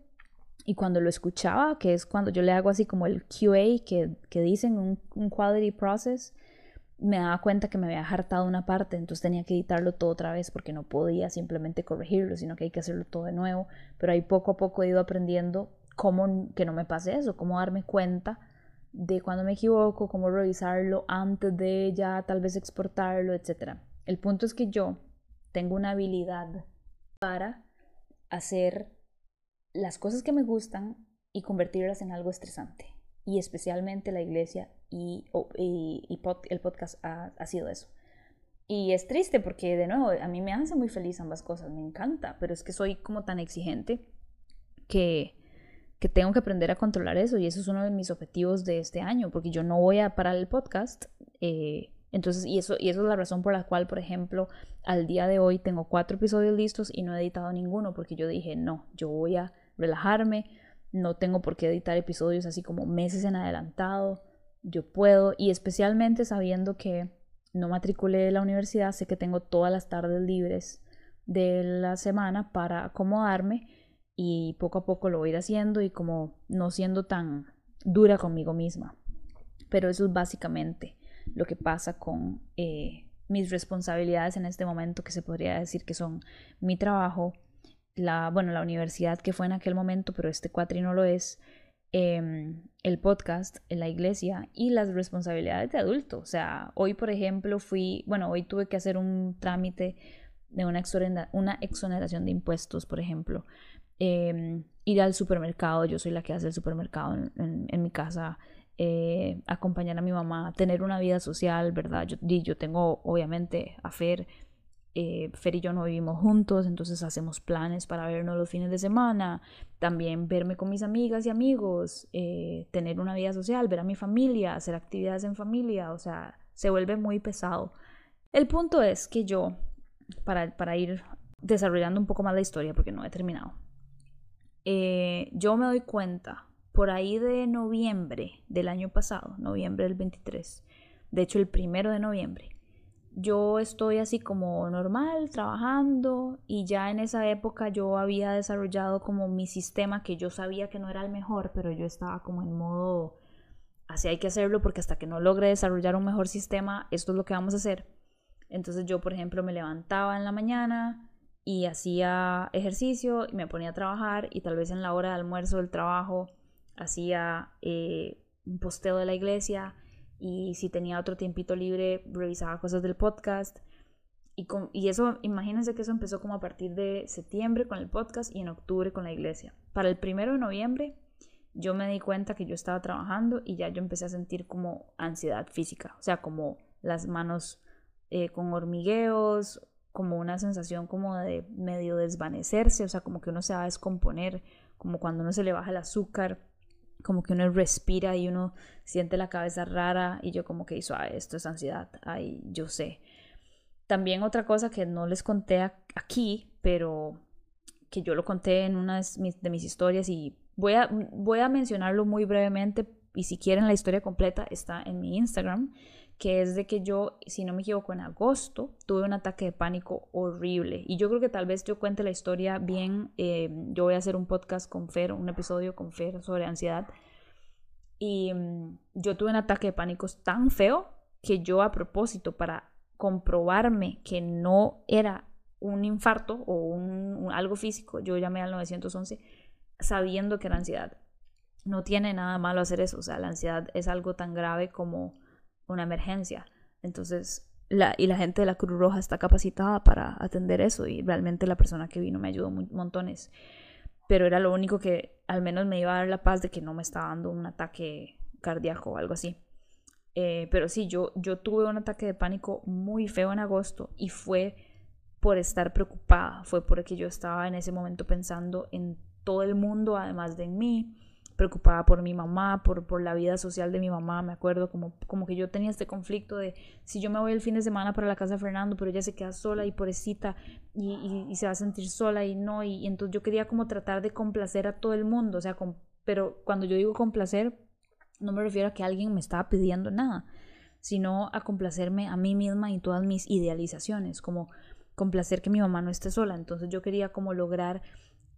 y cuando lo escuchaba, que es cuando yo le hago así como el QA que, que dicen, un, un quality process, me daba cuenta que me había hartado una parte, entonces tenía que editarlo todo otra vez porque no podía simplemente corregirlo, sino que hay que hacerlo todo de nuevo. Pero ahí poco a poco he ido aprendiendo cómo que no me pase eso, cómo darme cuenta de cuando me equivoco, cómo revisarlo antes de ya tal vez exportarlo, etc. El punto es que yo tengo una habilidad para hacer las cosas que me gustan y convertirlas en algo estresante. Y especialmente la iglesia y, el podcast ha, sido eso. Y es triste porque, de nuevo, a mí me hace muy feliz ambas cosas, me encanta, pero es que soy como tan exigente que, que tengo que aprender a controlar eso y eso es uno de mis objetivos de este año, porque yo no voy a parar el podcast. Eh, entonces, y eso, y eso es la razón por la cual, por ejemplo, al día de hoy tengo cuatro episodios listos y no he editado ninguno, porque yo dije, no, yo voy a relajarme, no tengo por qué editar episodios así como meses en adelantado, yo puedo, y especialmente sabiendo que no matriculé la universidad, sé que tengo todas las tardes libres de la semana para acomodarme y poco a poco lo voy haciendo y como no siendo tan dura conmigo misma. Pero eso es básicamente lo que pasa con eh, mis responsabilidades en este momento, que se podría decir que son mi trabajo, la, bueno, la universidad que fue en aquel momento, pero este cuatri no lo es, em, el podcast, la iglesia y las responsabilidades de adulto. O sea, hoy, por ejemplo, fui, bueno, hoy tuve que hacer un trámite de una, una exoneración de impuestos, por ejemplo. Em, ir al supermercado, yo soy la que hace el supermercado en, en, mi casa, eh, acompañar a mi mamá, tener una vida social, ¿verdad? Yo, yo tengo obviamente a eh, Fer y yo no vivimos juntos, entonces hacemos planes para vernos los fines de semana, también verme con mis amigas y amigos, eh, tener una vida social, ver a mi familia, hacer actividades en familia, o sea, se vuelve muy pesado. El punto es que yo, para, para ir desarrollando un poco más la historia, porque no he terminado, eh, yo me doy cuenta por ahí de noviembre del año pasado, noviembre del 23, de hecho el primero de noviembre, yo estoy así como normal, trabajando y ya en esa época yo había desarrollado como mi sistema que yo sabía que no era el mejor, pero yo estaba como en modo, así hay que hacerlo porque hasta que no logre desarrollar un mejor sistema, esto es lo que vamos a hacer. Entonces yo, por ejemplo, me levantaba en la mañana y hacía ejercicio y me ponía a trabajar y tal vez en la hora de almuerzo del trabajo hacía eh, un posteo de la iglesia y si tenía otro tiempito libre revisaba cosas del podcast. Y, con, y eso, imagínense que eso empezó como a partir de septiembre con el podcast y en octubre con la iglesia. Para el primero de noviembre yo me di cuenta que yo estaba trabajando y ya yo empecé a sentir como ansiedad física, o sea, como las manos eh, con hormigueos, como una sensación como de medio desvanecerse, o sea, como que uno se va a descomponer, como cuando uno se le baja el azúcar como que uno respira y uno siente la cabeza rara y yo como que hizo, esto es ansiedad, ay, yo sé. También otra cosa que no les conté aquí, pero que yo lo conté en una de mis, historias y voy a, voy a mencionarlo muy brevemente y si quieren la historia completa está en mi Instagram que es de que yo, si no me equivoco, en agosto tuve un ataque de pánico horrible. Y yo creo que tal vez yo cuente la historia bien. Eh, yo voy a hacer un podcast con Fer, un episodio con Fer sobre ansiedad. Y mm, yo tuve un ataque de pánico tan feo que yo a propósito, para comprobarme que no era un infarto o un, algo físico, yo llamé al 911 sabiendo que era ansiedad. No tiene nada malo hacer eso, o sea, la ansiedad es algo tan grave como una emergencia. Entonces, la, y la gente de la Cruz Roja está capacitada para atender eso y realmente la persona que vino me ayudó montones. pero era lo único que al menos me iba a dar la paz de que no me estaba dando un ataque cardíaco o algo así. Eh, pero sí, yo, yo tuve un ataque de pánico muy feo en agosto y fue por estar preocupada, fue porque yo estaba en ese momento pensando en todo el mundo, además de en mí, preocupada por mi mamá, por, por la vida social de mi mamá, me acuerdo como, como que yo tenía este conflicto de si yo me voy el fin de semana para la casa de Fernando, pero ella se queda sola y pobrecita y, y, se va a sentir sola y no, y, entonces yo quería como tratar de complacer a todo el mundo, o sea, pero cuando yo digo complacer, no me refiero a que alguien me estaba pidiendo nada, sino a complacerme a mí misma y todas mis idealizaciones, como complacer que mi mamá no esté sola. Entonces yo quería como lograr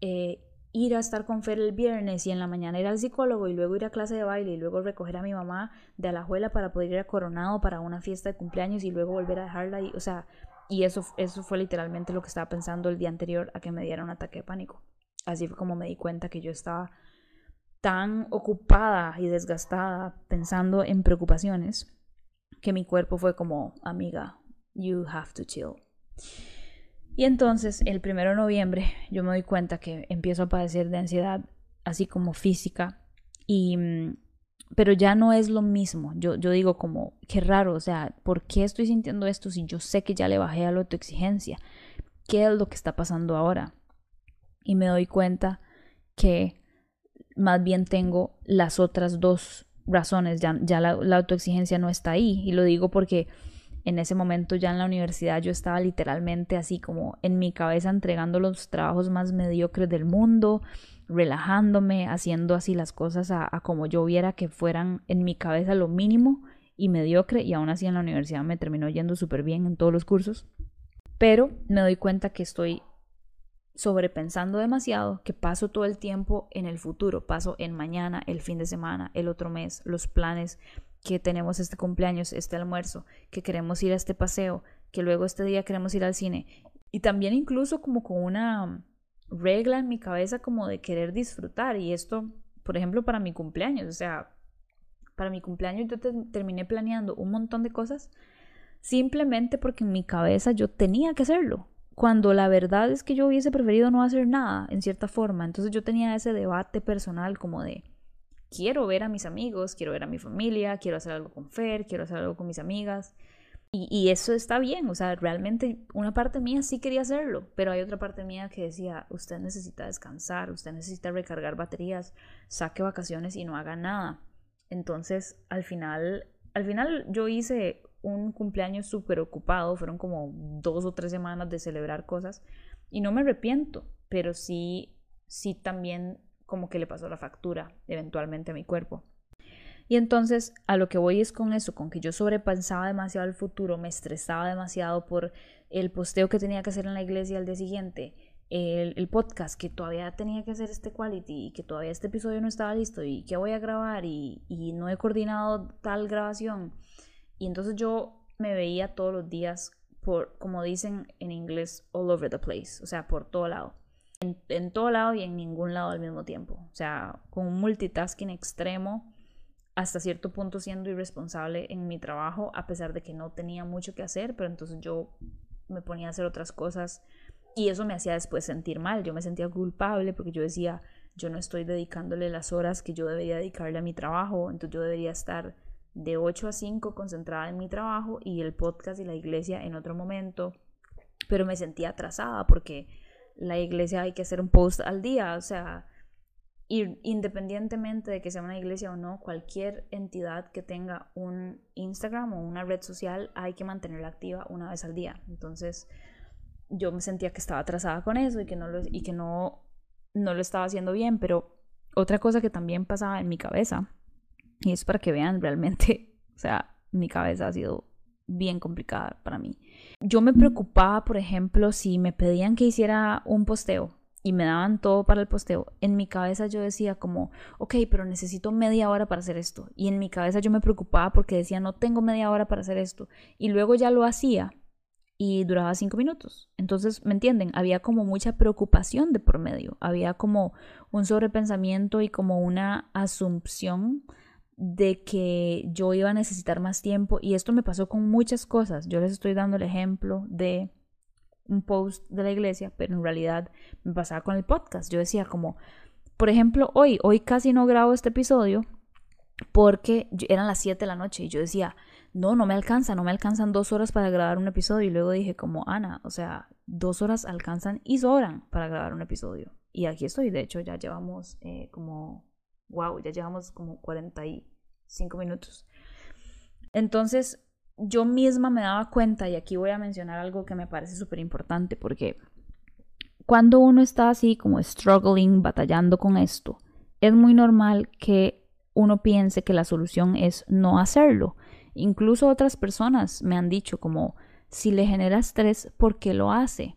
eh, ir a estar con Fer el viernes y en la mañana ir al psicólogo y luego ir a clase de baile y luego recoger a mi mamá de Alajuela para poder ir a Coronado para una fiesta de cumpleaños y luego volver a dejarla y, o sea, y eso, eso fue literalmente lo que estaba pensando el día anterior a que me diera un ataque de pánico. Así fue como me di cuenta que yo estaba tan ocupada y desgastada pensando en preocupaciones que mi cuerpo fue como, amiga, you have to chill. Y entonces, el primero de noviembre, yo me doy cuenta que empiezo a padecer de ansiedad, así como física, y mm, pero ya no es lo mismo. Yo, yo digo como, qué raro, o sea, ¿por qué estoy sintiendo esto si yo sé que ya le bajé a la autoexigencia? ¿Qué es lo que está pasando ahora? Y me doy cuenta que más bien tengo las otras dos razones, ya, ya la, autoexigencia no está ahí. Y lo digo porque en ese momento ya en la universidad yo estaba literalmente así como en mi cabeza entregando los trabajos más mediocres del mundo, relajándome, haciendo así las cosas a, como yo viera que fueran en mi cabeza lo mínimo y mediocre y aún así en la universidad me terminó yendo súper bien en todos los cursos. Pero me doy cuenta que estoy sobrepensando demasiado que paso todo el tiempo en el futuro, paso en mañana, el fin de semana, el otro mes, los planes que tenemos este cumpleaños, este almuerzo, que queremos ir a este paseo, que luego este día queremos ir al cine. Y también incluso como con una regla en mi cabeza como de querer disfrutar. Y esto, por ejemplo, para mi cumpleaños, o sea, para mi cumpleaños yo terminé planeando un montón de cosas simplemente porque en mi cabeza yo tenía que hacerlo cuando la verdad es que yo hubiese preferido no hacer nada, en cierta forma. Entonces yo tenía ese debate personal como de, quiero ver a mis amigos, quiero ver a mi familia, quiero hacer algo con Fer, quiero hacer algo con mis amigas. Y, eso está bien, o sea, realmente una parte mía sí quería hacerlo, pero hay otra parte mía que decía, usted necesita descansar, usted necesita recargar baterías, saque vacaciones y no haga nada. Entonces, al final, al final yo hice un cumpleaños súper ocupado, fueron como dos o tres semanas de celebrar cosas y no me arrepiento, pero sí, sí también como que le pasó la factura eventualmente a mi cuerpo. Y entonces a lo que voy es con eso, con que yo sobrepensaba demasiado el futuro, me estresaba demasiado por el posteo que tenía que hacer en la iglesia al día siguiente, el, podcast que todavía tenía que hacer este quality y que todavía este episodio no estaba listo y que voy a grabar y, y no he coordinado tal grabación y entonces yo me veía todos los días por, como dicen en inglés, all over the place, o sea, por todo lado. En, todo lado y en ningún lado al mismo tiempo. O sea, con un multitasking extremo, hasta cierto punto siendo irresponsable en mi trabajo, a pesar de que no tenía mucho que hacer, pero entonces yo me ponía a hacer otras cosas y eso me hacía después sentir mal. Yo me sentía culpable porque yo decía, yo no estoy dedicándole las horas que yo debería dedicarle a mi trabajo, entonces yo debería estar de 8 a 5 concentrada en mi trabajo y el podcast y la iglesia en otro momento, pero me sentía atrasada porque la iglesia hay que hacer un post al día, o sea, independientemente de que sea una iglesia o no, cualquier entidad que tenga un Instagram o una red social hay que mantenerla activa una vez al día. Entonces, yo me sentía que estaba atrasada con eso y que no lo, y que no, no lo estaba haciendo bien, pero otra cosa que también pasaba en mi cabeza y es para que vean realmente, (laughs) o sea, mi cabeza ha sido bien complicada para mí. Yo me preocupaba, por ejemplo, si me pedían que hiciera un posteo y me daban todo para el posteo, en mi cabeza yo decía como, ok, pero necesito media hora para hacer esto. Y en mi cabeza yo me preocupaba porque decía, no tengo media hora para hacer esto. Y luego ya lo hacía y duraba cinco minutos. Entonces, ¿me entienden? Había como mucha preocupación de por medio, había como un sobrepensamiento y como una asunción de que yo iba a necesitar más tiempo y esto me pasó con muchas cosas. Yo les estoy dando el ejemplo de un post de la iglesia, pero en realidad me pasaba con el podcast. Yo decía como, por ejemplo, hoy, hoy casi no grabo este episodio porque eran las 7 de la noche y yo decía, no, no me alcanza, no me alcanzan dos horas para grabar un episodio. Y luego dije como, Ana, o sea, dos horas alcanzan y sobran para grabar un episodio. Y aquí estoy, de hecho ya llevamos eh, como, wow, ya llevamos como 45 minutos. Entonces, yo misma me daba cuenta, y aquí voy a mencionar algo que me parece súper importante, porque cuando uno está así como struggling, batallando con esto, es muy normal que uno piense que la solución es no hacerlo. Incluso otras personas me han dicho como, si le genera estrés, ¿por qué lo hace?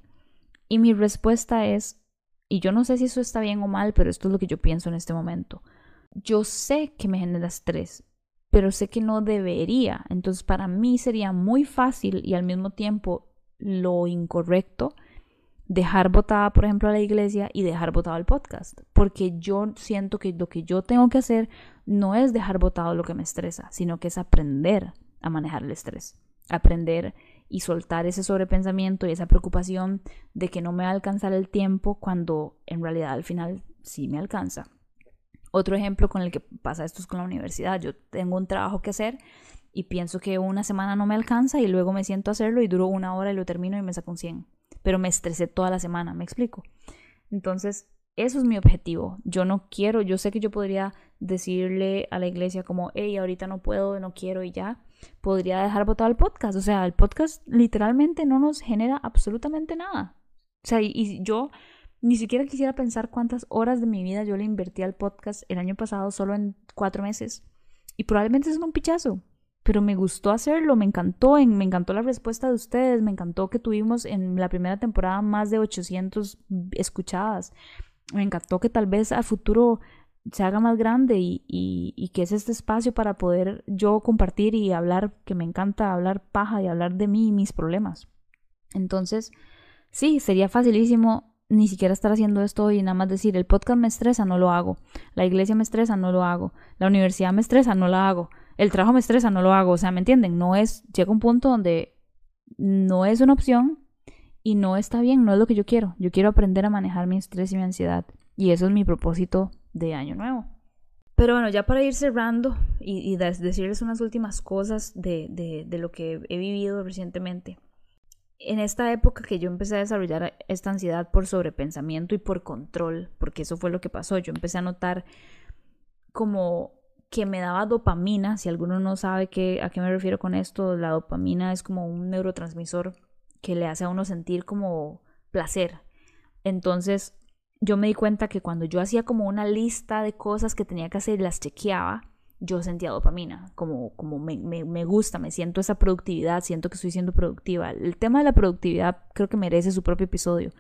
Y mi respuesta es, y yo no sé si eso está bien o mal, pero esto es lo que yo pienso en este momento. Yo sé que me genera estrés, pero sé que no debería. Entonces para mí sería muy fácil y al mismo tiempo lo incorrecto dejar votada, por ejemplo, a la iglesia y dejar votado el podcast. Porque yo siento que lo que yo tengo que hacer no es dejar votado lo que me estresa, sino que es aprender a manejar el estrés. Aprender y soltar ese sobrepensamiento y esa preocupación de que no me va a alcanzar el tiempo cuando en realidad al final sí me alcanza. Otro ejemplo con el que pasa esto es con la universidad. Yo tengo un trabajo que hacer y pienso que una semana no me alcanza y luego me siento a hacerlo y duro una hora y lo termino y me saco un 100. Pero me estresé toda la semana, me explico. Entonces, eso es mi objetivo. Yo no quiero, yo sé que yo podría decirle a la iglesia como, hey, ahorita no puedo, no quiero y ya. Podría dejar botado el podcast. O sea, el podcast literalmente no nos genera absolutamente nada. O sea, y yo ni siquiera quisiera pensar cuántas horas de mi vida yo le invertí al podcast el año pasado solo en cuatro meses. Y probablemente es un pichazo. Pero me gustó hacerlo, me encantó, me encantó la respuesta de ustedes, me encantó que tuvimos en la primera temporada más de 800 escuchadas. Me encantó que tal vez a futuro se haga más grande y, y, que es este espacio para poder yo compartir y hablar, que me encanta hablar paja y hablar de mí y mis problemas. Entonces, sí, sería facilísimo ni siquiera estar haciendo esto y nada más decir, el podcast me estresa, no lo hago, la iglesia me estresa, no lo hago, la universidad me estresa, no la hago, el trabajo me estresa, no lo hago, o sea, ¿me entienden? No es, llega un punto donde no es una opción y no está bien, no es lo que yo quiero, yo quiero aprender a manejar mi estrés y mi ansiedad y eso es mi propósito de año nuevo. Pero bueno, ya para ir cerrando y, decirles unas últimas cosas de, de, de lo que he vivido recientemente en esta época que yo empecé a desarrollar esta ansiedad por sobrepensamiento y por control, porque eso fue lo que pasó, yo empecé a notar como que me daba dopamina, si alguno no sabe qué, a qué me refiero con esto, la dopamina es como un neurotransmisor que le hace a uno sentir como placer. Entonces yo me di cuenta que cuando yo hacía como una lista de cosas que tenía que hacer y las chequeaba, yo sentía dopamina, como, como me, me, gusta, me siento esa productividad, siento que estoy siendo productiva. El tema de la productividad creo que merece su propio episodio.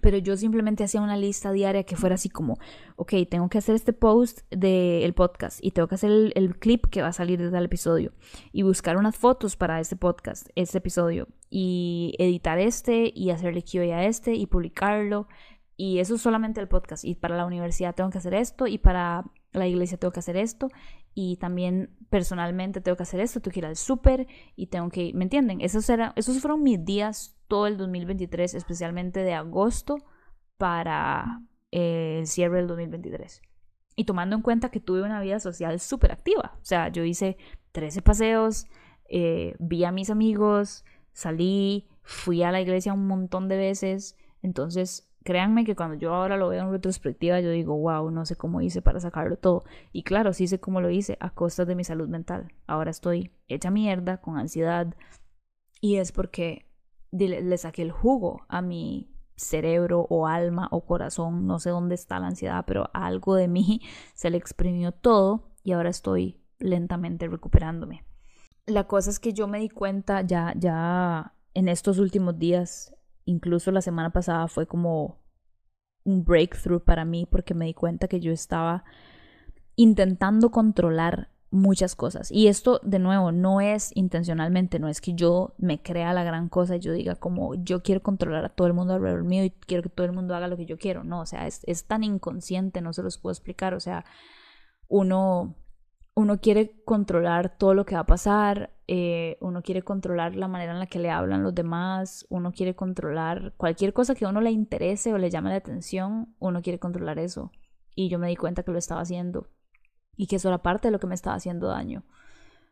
Pero yo simplemente hacía una lista diaria que fuera así como, ok, tengo que hacer este post del podcast y tengo que hacer el, el, clip que va a salir de tal episodio y buscar unas fotos para este podcast, este episodio y editar este y hacerle QA a este y publicarlo. Y eso es solamente el podcast. Y para la universidad tengo que hacer esto y para la iglesia tengo que hacer esto y también personalmente tengo que hacer esto, tengo que ir al súper y tengo que, ¿me entienden? Esos, fueron mis días todo el 2023, especialmente de agosto para eh, el cierre del 2023. Y tomando en cuenta que tuve una vida social súper activa, o sea, yo hice 13 paseos, eh, vi a mis amigos, salí, fui a la iglesia un montón de veces, entonces créanme que cuando yo ahora lo veo en retrospectiva, yo digo, wow, no sé cómo hice para sacarlo todo. Y claro, sí sé cómo lo hice a costa de mi salud mental. Ahora estoy hecha mierda, con ansiedad, y es porque le, saqué el jugo a mi cerebro o alma o corazón, no sé dónde está la ansiedad, pero algo de mí (laughs) se le exprimió todo y ahora estoy lentamente recuperándome. La cosa es que yo me di cuenta ya, ya en estos últimos días incluso la semana pasada fue como un breakthrough para mí porque me di cuenta que yo estaba intentando controlar muchas cosas. Y esto, de nuevo, no es intencionalmente, no es que yo me crea la gran cosa y yo diga como yo quiero controlar a todo el mundo alrededor mío y quiero que todo el mundo haga lo que yo quiero. No, o sea, es, es tan inconsciente, no se los puedo explicar. O sea, uno uno quiere controlar todo lo que va a pasar, eh, uno quiere controlar la manera en la que le hablan los demás, uno quiere controlar cualquier cosa que a uno le interese o le llame la atención, uno quiere controlar eso. Y yo me di cuenta que lo estaba haciendo y que eso era parte de lo que me estaba haciendo daño.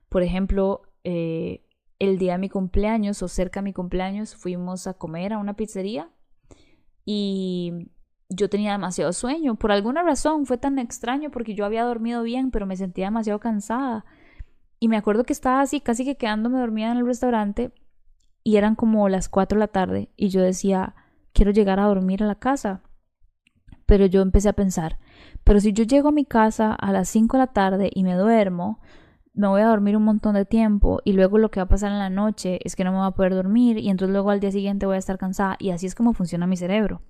Por ejemplo, eh, el día de mi cumpleaños o cerca de mi cumpleaños fuimos a comer a una pizzería y yo tenía demasiado sueño. Por alguna razón fue tan extraño porque yo había dormido bien, pero me sentía demasiado cansada. Y me acuerdo que estaba así, casi que quedándome dormida en el restaurante y eran como las 4 de la tarde y yo decía, quiero llegar a dormir a la casa. Pero yo empecé a pensar, pero si yo llego a mi casa a las 5 de la tarde y me duermo, me voy a dormir un montón de tiempo y luego lo que va a pasar en la noche es que no me voy a poder dormir y entonces luego al día siguiente voy a estar cansada y así es como funciona mi cerebro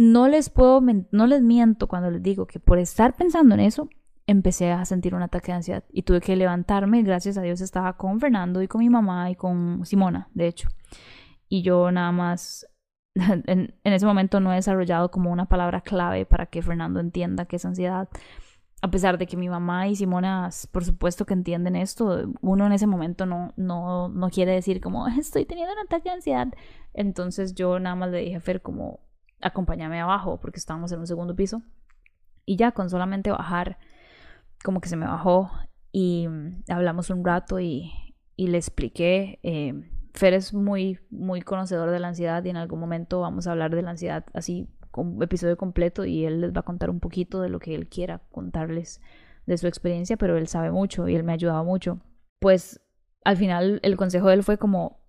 no les puedo, no les miento cuando les digo que por estar pensando en eso, empecé a sentir un ataque de ansiedad y tuve que levantarme. Gracias a Dios estaba con Fernando y con mi mamá y con Simona, de hecho. Y yo nada más, (laughs) en, ese momento no he desarrollado como una palabra clave para que Fernando entienda qué es ansiedad. A pesar de que mi mamá y Simona, por supuesto que entienden esto, uno en ese momento no, no, no quiere decir como estoy teniendo un ataque de ansiedad. Entonces yo nada más le dije a Fer como acompáñame abajo porque estábamos en un segundo piso. Y ya con solamente bajar, como que se me bajó y mm, hablamos un rato y, y le expliqué. Eh, Fer es muy, muy conocedor de la ansiedad y en algún momento vamos a hablar de la ansiedad así, un episodio completo y él les va a contar un poquito de lo que él quiera contarles de su experiencia, pero él sabe mucho y él me ha ayudado mucho. Pues al final el consejo de él fue como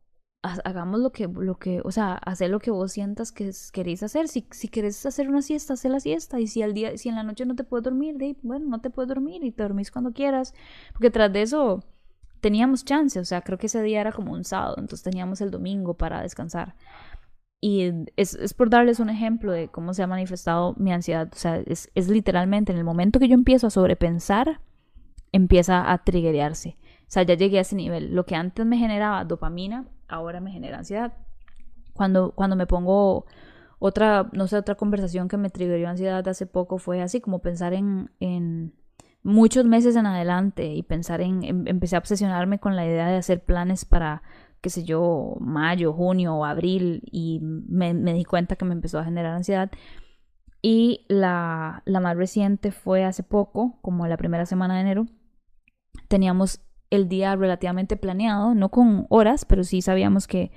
hagamos lo que, lo que, o sea, hacer lo que vos sientas que queréis hacer. Si, si querés hacer una siesta, haz la siesta. Y si al día, si en la noche no te puedes dormir, de, bueno, no te puedes dormir y te dormís cuando quieras. Porque tras de eso teníamos chance, o sea, creo que ese día era como un sábado, entonces teníamos el domingo para descansar. Y es, es por darles un ejemplo de cómo se ha manifestado mi ansiedad. O sea, es, es literalmente en el momento que yo empiezo a sobrepensar, empieza a triggerearse. O sea, ya llegué a ese nivel. Lo que antes me generaba dopamina, ahora me genera ansiedad. Cuando, cuando me pongo otra, no sé, otra conversación que me triggerió ansiedad hace poco fue así como pensar en, en muchos meses en adelante y pensar en, em, empecé a obsesionarme con la idea de hacer planes para, qué sé yo, mayo, junio o abril y me, me di cuenta que me empezó a generar ansiedad. Y la, la más reciente fue hace poco, como la primera semana de enero. Teníamos el día relativamente planeado, no con horas, pero sí sabíamos que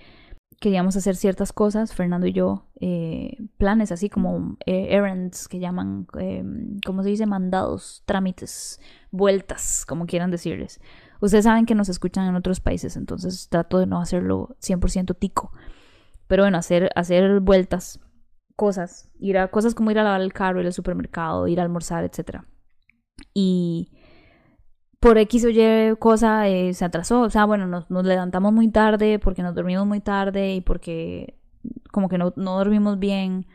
queríamos hacer ciertas cosas, Fernando y yo, eh, planes así como eh, errands que llaman, eh, ¿cómo se dice? Mandados, trámites, vueltas, como quieran decirles. Ustedes saben que nos escuchan en otros países, entonces trato de no hacerlo 100% tico. Pero bueno, hacer, hacer vueltas, cosas, ir a cosas como ir a lavar el carro, ir al supermercado, ir a almorzar, etc. Y por X o Y cosa eh, se atrasó. O sea, bueno, nos, levantamos muy tarde porque nos dormimos muy tarde y porque como que no, dormimos bien.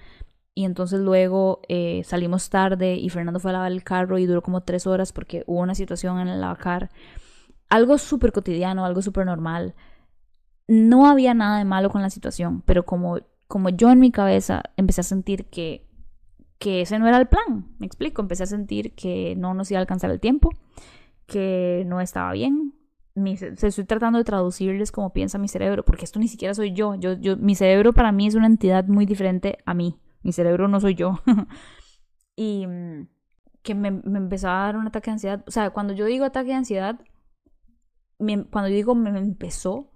Y entonces luego eh, salimos tarde y Fernando fue a lavar el carro y duró como tres horas porque hubo una situación en el lavacar. Algo súper cotidiano, algo súper normal. No había nada de malo con la situación, pero como, como yo en mi cabeza empecé a sentir que, que ese no era el plan, me explico, empecé a sentir que no nos iba a alcanzar el tiempo que no estaba bien. se, estoy tratando de traducirles como piensa mi cerebro, porque esto ni siquiera soy yo. Yo, yo. Mi cerebro para mí es una entidad muy diferente a mí. Mi cerebro no soy yo. (laughs) y mm, que me, me, empezó a dar un ataque de ansiedad. O sea, cuando yo digo ataque de ansiedad, cuando yo digo me empezó,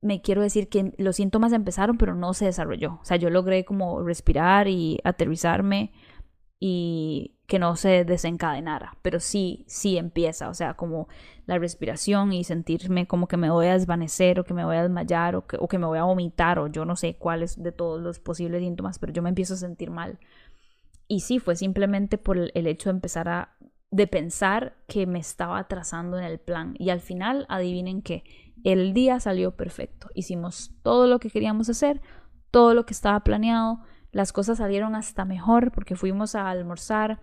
me quiero decir que los síntomas empezaron, pero no se desarrolló. O sea, yo logré como respirar y aterrizarme y que no se desencadenara, pero sí, sí empieza, o sea, como la respiración y sentirme como que me voy a desvanecer o que me voy a desmayar o que, o que me voy a vomitar o yo no sé cuáles de todos los posibles síntomas, pero yo me empiezo a sentir mal. Y sí, fue simplemente por el hecho de empezar a, de pensar que me estaba atrasando en el plan y al final, adivinen que el día salió perfecto, hicimos todo lo que queríamos hacer, todo lo que estaba planeado, las cosas salieron hasta mejor porque fuimos a almorzar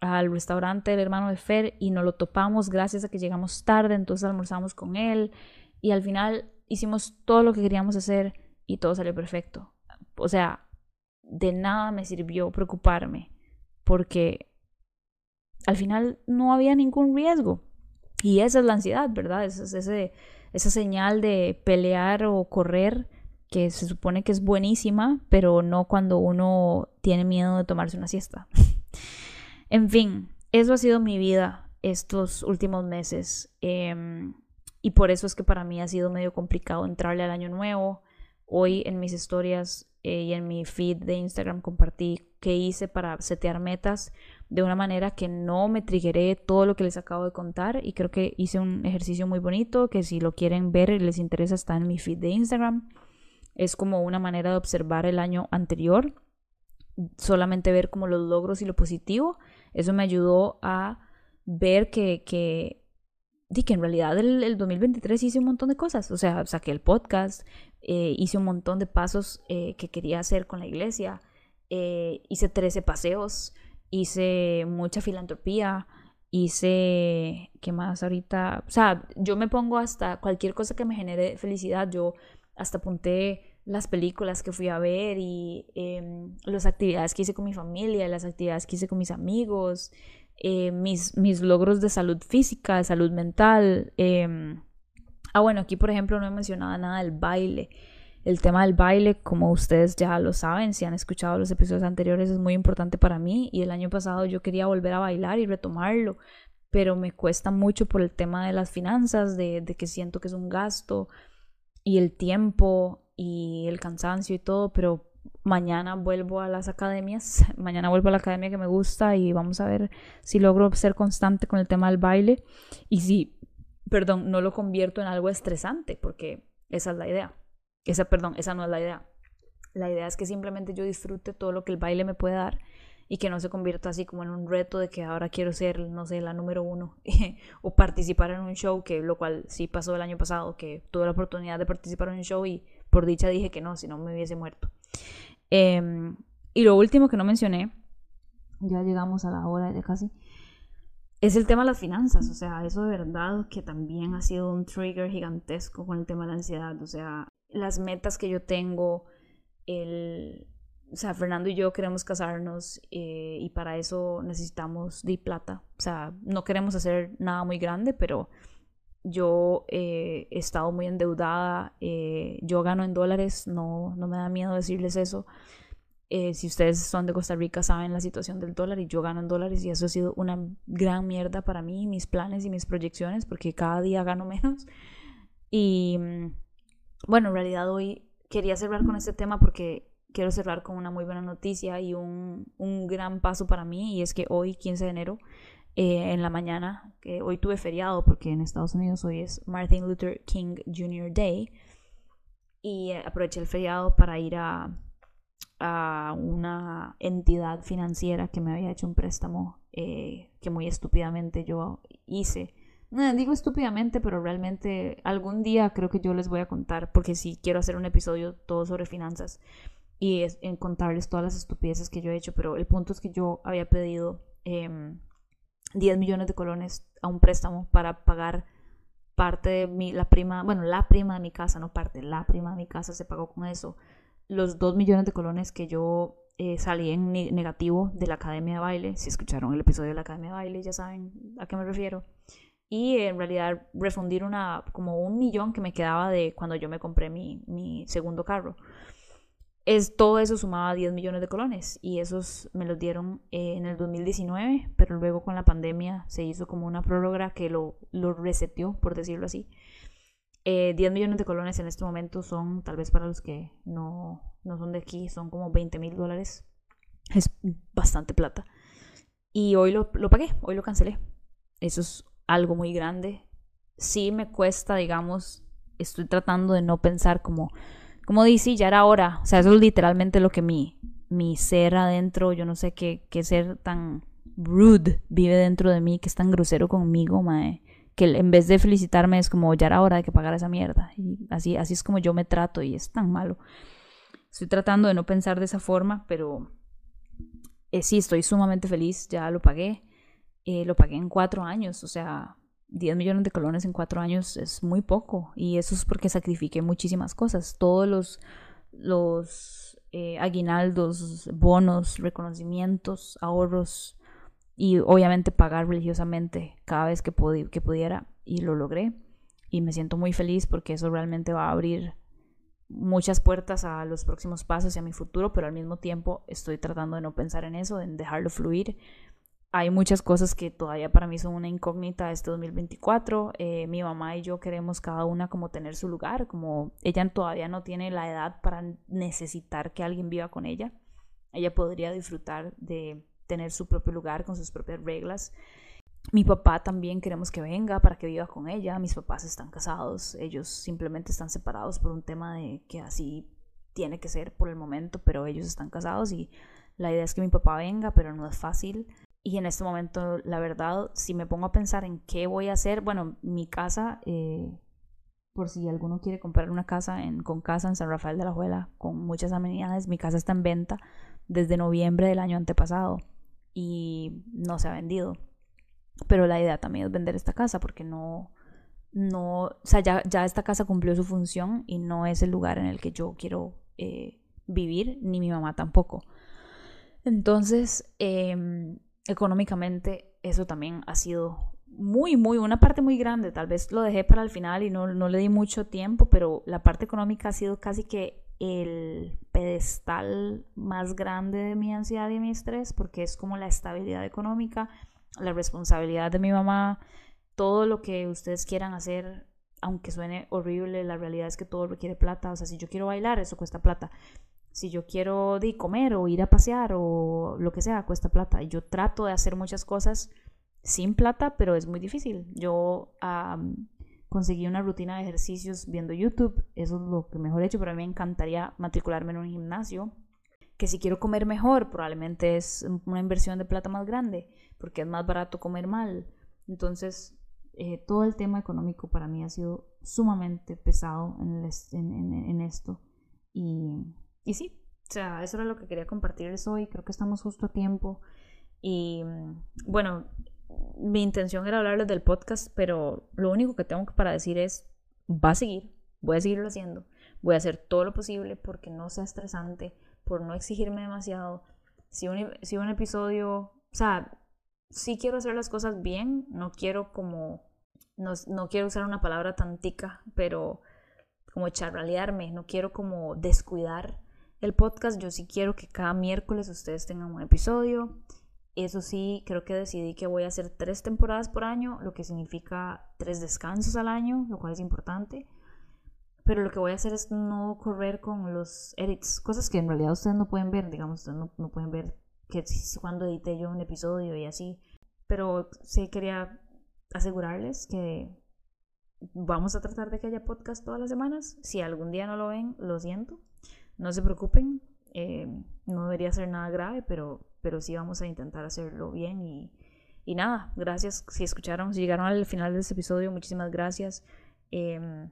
al restaurante del hermano de Fer y nos lo topamos gracias a que llegamos tarde, entonces almorzamos con él y al final hicimos todo lo que queríamos hacer y todo salió perfecto. O sea, de nada me sirvió preocuparme porque al final no había ningún riesgo. Y esa es la ansiedad, ¿verdad? Esa, es esa señal de pelear o correr que se supone que es buenísima, pero no cuando uno tiene miedo de tomarse una siesta. (laughs) en fin, eso ha sido mi vida estos últimos meses. Em, y por eso es que para mí ha sido medio complicado entrarle al año nuevo. Hoy en mis historias eh, y en mi feed de Instagram compartí qué hice para setear metas de una manera que no me triggeré todo lo que les acabo de contar y creo que hice un ejercicio muy bonito que si lo quieren ver y les interesa está en mi feed de Instagram. Es como una manera de observar el año anterior, solamente ver como los logros y lo positivo. Eso me ayudó a ver que, que, que en realidad el, el 2023 hice un montón de cosas. O sea, saqué el podcast, eh, hice un montón de pasos eh, que quería hacer con la iglesia, eh, hice 13 paseos, hice mucha filantropía, hice, ¿qué más ahorita? O sea, yo me pongo hasta cualquier cosa que me genere felicidad, yo hasta apunté las películas que fui a ver y em, las actividades que hice con mi familia, las actividades que hice con mis amigos, eh, mis, mis logros de salud física, de salud mental. Em, ah, bueno, aquí por ejemplo no he mencionado nada del baile. El tema del baile, como ustedes ya lo saben, si han escuchado los episodios anteriores, es muy importante para mí y el año pasado yo quería volver a bailar y retomarlo, pero me cuesta mucho por el tema de las finanzas, de, que siento que es un gasto y el tiempo y el cansancio y todo, pero mañana vuelvo a las academias, (laughs) mañana vuelvo a la academia que me gusta y vamos a ver si logro ser constante con el tema del baile y si, perdón, no lo convierto en algo estresante, porque esa es la idea. Esa, perdón, esa no es la idea. La idea es que simplemente yo disfrute todo lo que el baile me puede dar y que no se convierta así como en un reto de que ahora quiero ser, no sé, la número uno (laughs) o participar en un show, que lo cual sí pasó el año pasado, que tuve la oportunidad de participar en un show y por dicha dije que no, si no me hubiese muerto. Em, y lo último que no mencioné, ya llegamos a la hora ya casi, es el tema de las finanzas, o sea, eso de verdad que también ha sido un trigger gigantesco con el tema de la ansiedad, o sea, las metas que yo tengo, el, o sea, Fernando y yo queremos casarnos eh, y para eso necesitamos de plata. O sea, no queremos hacer nada muy grande, pero yo eh, he estado muy endeudada. Eh, yo gano en dólares, no, no me da miedo decirles eso. si ustedes son de Costa Rica saben la situación del dólar y yo gano en dólares y eso ha sido una gran mierda para mí, mis planes y mis proyecciones, porque cada día gano menos. Y mm, bueno, en realidad hoy quería cerrar con este tema porque quiero cerrar con una muy buena noticia y un, gran paso para mí y es que hoy, 15 de enero, eh, en la mañana, que hoy tuve feriado porque en Estados Unidos hoy es Martin Luther King Jr. Day y aproveché el feriado para ir a, a una entidad financiera que me había hecho un préstamo eh, que muy estúpidamente yo hice digo estúpidamente, pero realmente algún día creo que yo les voy a contar, porque sí quiero hacer un episodio todo sobre finanzas y es, en contarles todas las estupideces que yo he hecho, pero el punto es que yo había pedido 10 em, millones de colones a un préstamo para pagar parte de mi, la prima, bueno, la prima de mi casa, no parte, la prima de mi casa se pagó con eso. Los 2 millones de colones que yo eh, salí en negativo de la Academia de Baile, si escucharon el episodio de la Academia de Baile ya saben a qué me refiero y en realidad refundir una, como un millón que me quedaba de cuando yo me compré mi, mi segundo carro. Es, todo eso sumaba 10 millones de colones y esos me los dieron eh, en el 2019, pero luego con la pandemia se hizo como una prórroga que lo, lo reseteó, por decirlo así. 10 eh, millones de colones en este momento son, tal vez para los que no, no son de aquí, son como 20 mil dólares. Es bastante plata. Y hoy lo, lo pagué, hoy lo cancelé. Eso es algo muy grande. Sí me cuesta, digamos, estoy tratando de no pensar como, como dice, ya era hora. O sea, eso es literalmente lo que mi, mi ser adentro, yo no sé qué, qué ser tan rude vive dentro de mí, que es tan grosero conmigo, mae, que en vez de felicitarme es como, ya era hora de que pagara esa mierda. Y así, así es como yo me trato y es tan malo. Estoy tratando de no pensar de esa forma, pero eh, sí, estoy sumamente feliz, ya lo pagué. Eh, lo pagué en cuatro años, o sea, 10 millones de colones en cuatro años es muy poco y eso es porque sacrifiqué muchísimas cosas, todos los, los eh, aguinaldos, bonos, reconocimientos, ahorros, y obviamente pagar religiosamente cada vez que, que pudiera y lo logré y me siento muy feliz porque eso realmente va a abrir muchas puertas a los próximos pasos y a mi futuro, pero al mismo tiempo estoy tratando de no pensar en eso, en dejarlo fluir. Hay muchas cosas que todavía para mí son una incógnita este 2024. Eh, mi mamá y yo queremos cada una como tener su lugar, como ella todavía no tiene la edad para necesitar que alguien viva con ella. Ella podría disfrutar de tener su propio lugar con sus propias reglas. Mi papá también queremos que venga para que viva con ella. Mis papás están casados, ellos simplemente están separados por un tema de que así tiene que ser por el momento, pero ellos están casados y la idea es que mi papá venga, pero no es fácil. Y en este momento, la verdad, si me pongo a pensar en qué voy a hacer, bueno, mi casa, eh, por si alguno quiere comprar una casa en, con casa en San Rafael de la Juela, con muchas amenidades, mi casa está en venta desde noviembre del año antepasado y no se ha vendido. Pero la idea también es vender esta casa porque no, no, o sea, ya, ya esta casa cumplió su función y no es el lugar en el que yo quiero eh, vivir, ni mi mamá tampoco. Entonces, em, económicamente, eso también ha sido muy, muy, una parte muy grande. Tal vez lo dejé para el final y no, no le di mucho tiempo, pero la parte económica ha sido casi que el pedestal más grande de mi ansiedad y mi estrés, porque es como la estabilidad económica la responsabilidad de mi mamá, todo lo que ustedes quieran hacer, aunque suene horrible, la realidad es que todo requiere plata. O sea, si yo quiero bailar, eso cuesta plata. Si yo quiero de comer o ir a pasear o lo que sea, cuesta plata. Yo trato de hacer muchas cosas sin plata, pero es muy difícil. Yo conseguí una rutina de ejercicios viendo YouTube, eso es lo que mejor he hecho, pero a mí me encantaría matricularme en un gimnasio. Que si quiero comer mejor, probablemente es una inversión de plata más grande porque es más barato comer mal. Entonces, eh, todo el tema económico para mí ha sido sumamente pesado en, en, esto. Y, y, sí, o sea, eso era lo que quería compartirles hoy. Creo que estamos justo a tiempo. Y bueno, mi intención era hablarles del podcast, pero lo único que tengo para decir es, va a seguir, voy a seguirlo haciendo. Voy a hacer todo lo posible porque no sea estresante, por no exigirme demasiado. Si un, si un episodio, o sea, sí quiero hacer las cosas bien, no quiero como, no, no quiero usar una palabra tan tica, pero como charralearme, no quiero como descuidar el podcast, yo sí quiero que cada miércoles ustedes tengan un episodio. Eso sí, creo que decidí que voy a hacer tres temporadas por año, lo que significa tres descansos al año, lo cual es importante. Pero lo que voy a hacer es no correr con los edits, cosas que en realidad ustedes no pueden ver, digamos, no, no pueden ver que cuando edité yo un episodio y así. Pero sí quería asegurarles que vamos a tratar de que haya podcast todas las semanas. Si algún día no lo ven, lo siento. No se preocupen. Eh, no debería ser nada grave, pero, pero sí vamos a intentar hacerlo bien. Y, y nada, gracias si escucharon, si llegaron al final de este episodio, muchísimas gracias. Eh,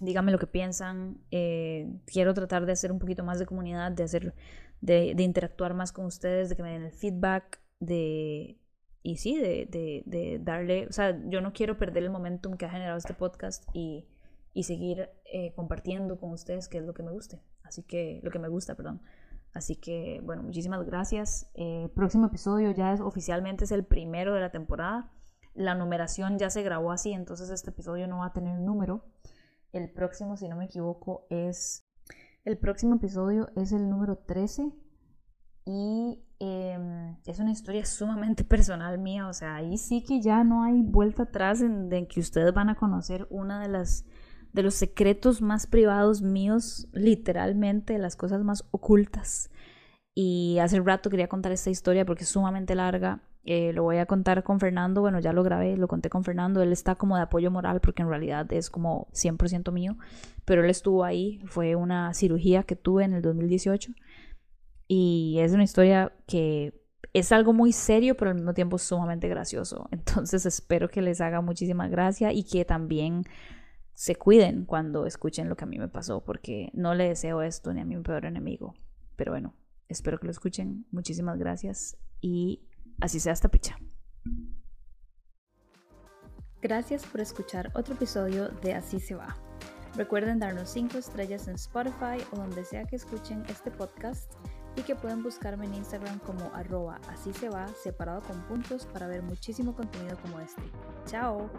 díganme lo que piensan. Eh, quiero tratar de hacer un poquito más de comunidad, de hacer de, interactuar más con ustedes, de que me den el feedback, de, y sí, de, de, darle, o sea, yo no quiero perder el momentum que ha generado este podcast y, y seguir eh, compartiendo con ustedes qué es lo que me guste, así que, lo que me gusta, perdón. Así que, bueno, muchísimas gracias. Eh, próximo episodio ya es, oficialmente es el primero de la temporada. La numeración ya se grabó así, entonces este episodio no va a tener número. El próximo, si no me equivoco, es el próximo episodio es el número 13 y em, es una historia sumamente (laughs) personal mía, o sea, ahí sí que ya no hay vuelta atrás en, que ustedes van a conocer una de las de los secretos más privados míos, literalmente, las cosas más ocultas. Y hace rato quería contar esta historia porque es sumamente larga. Eh, lo voy a contar con Fernando, bueno, ya lo grabé, lo conté con Fernando, él está como de apoyo moral porque en realidad es como 100% mío, pero él estuvo ahí, fue una cirugía que tuve en el 2018 y es una historia que es algo muy serio, pero al mismo tiempo sumamente gracioso. (laughs) Entonces espero que les haga muchísima gracia y que también se cuiden cuando escuchen lo que a mí me pasó, porque no le deseo esto ni a mi peor enemigo. Pero bueno, espero que lo escuchen. Muchísimas gracias y Así sea esta picha. Gracias por escuchar otro episodio de Así se va. Recuerden darnos 5 estrellas en Spotify o donde sea que escuchen este podcast y que pueden buscarme en Instagram como arroba así se va separado con puntos para ver muchísimo contenido como este. ¡Chao!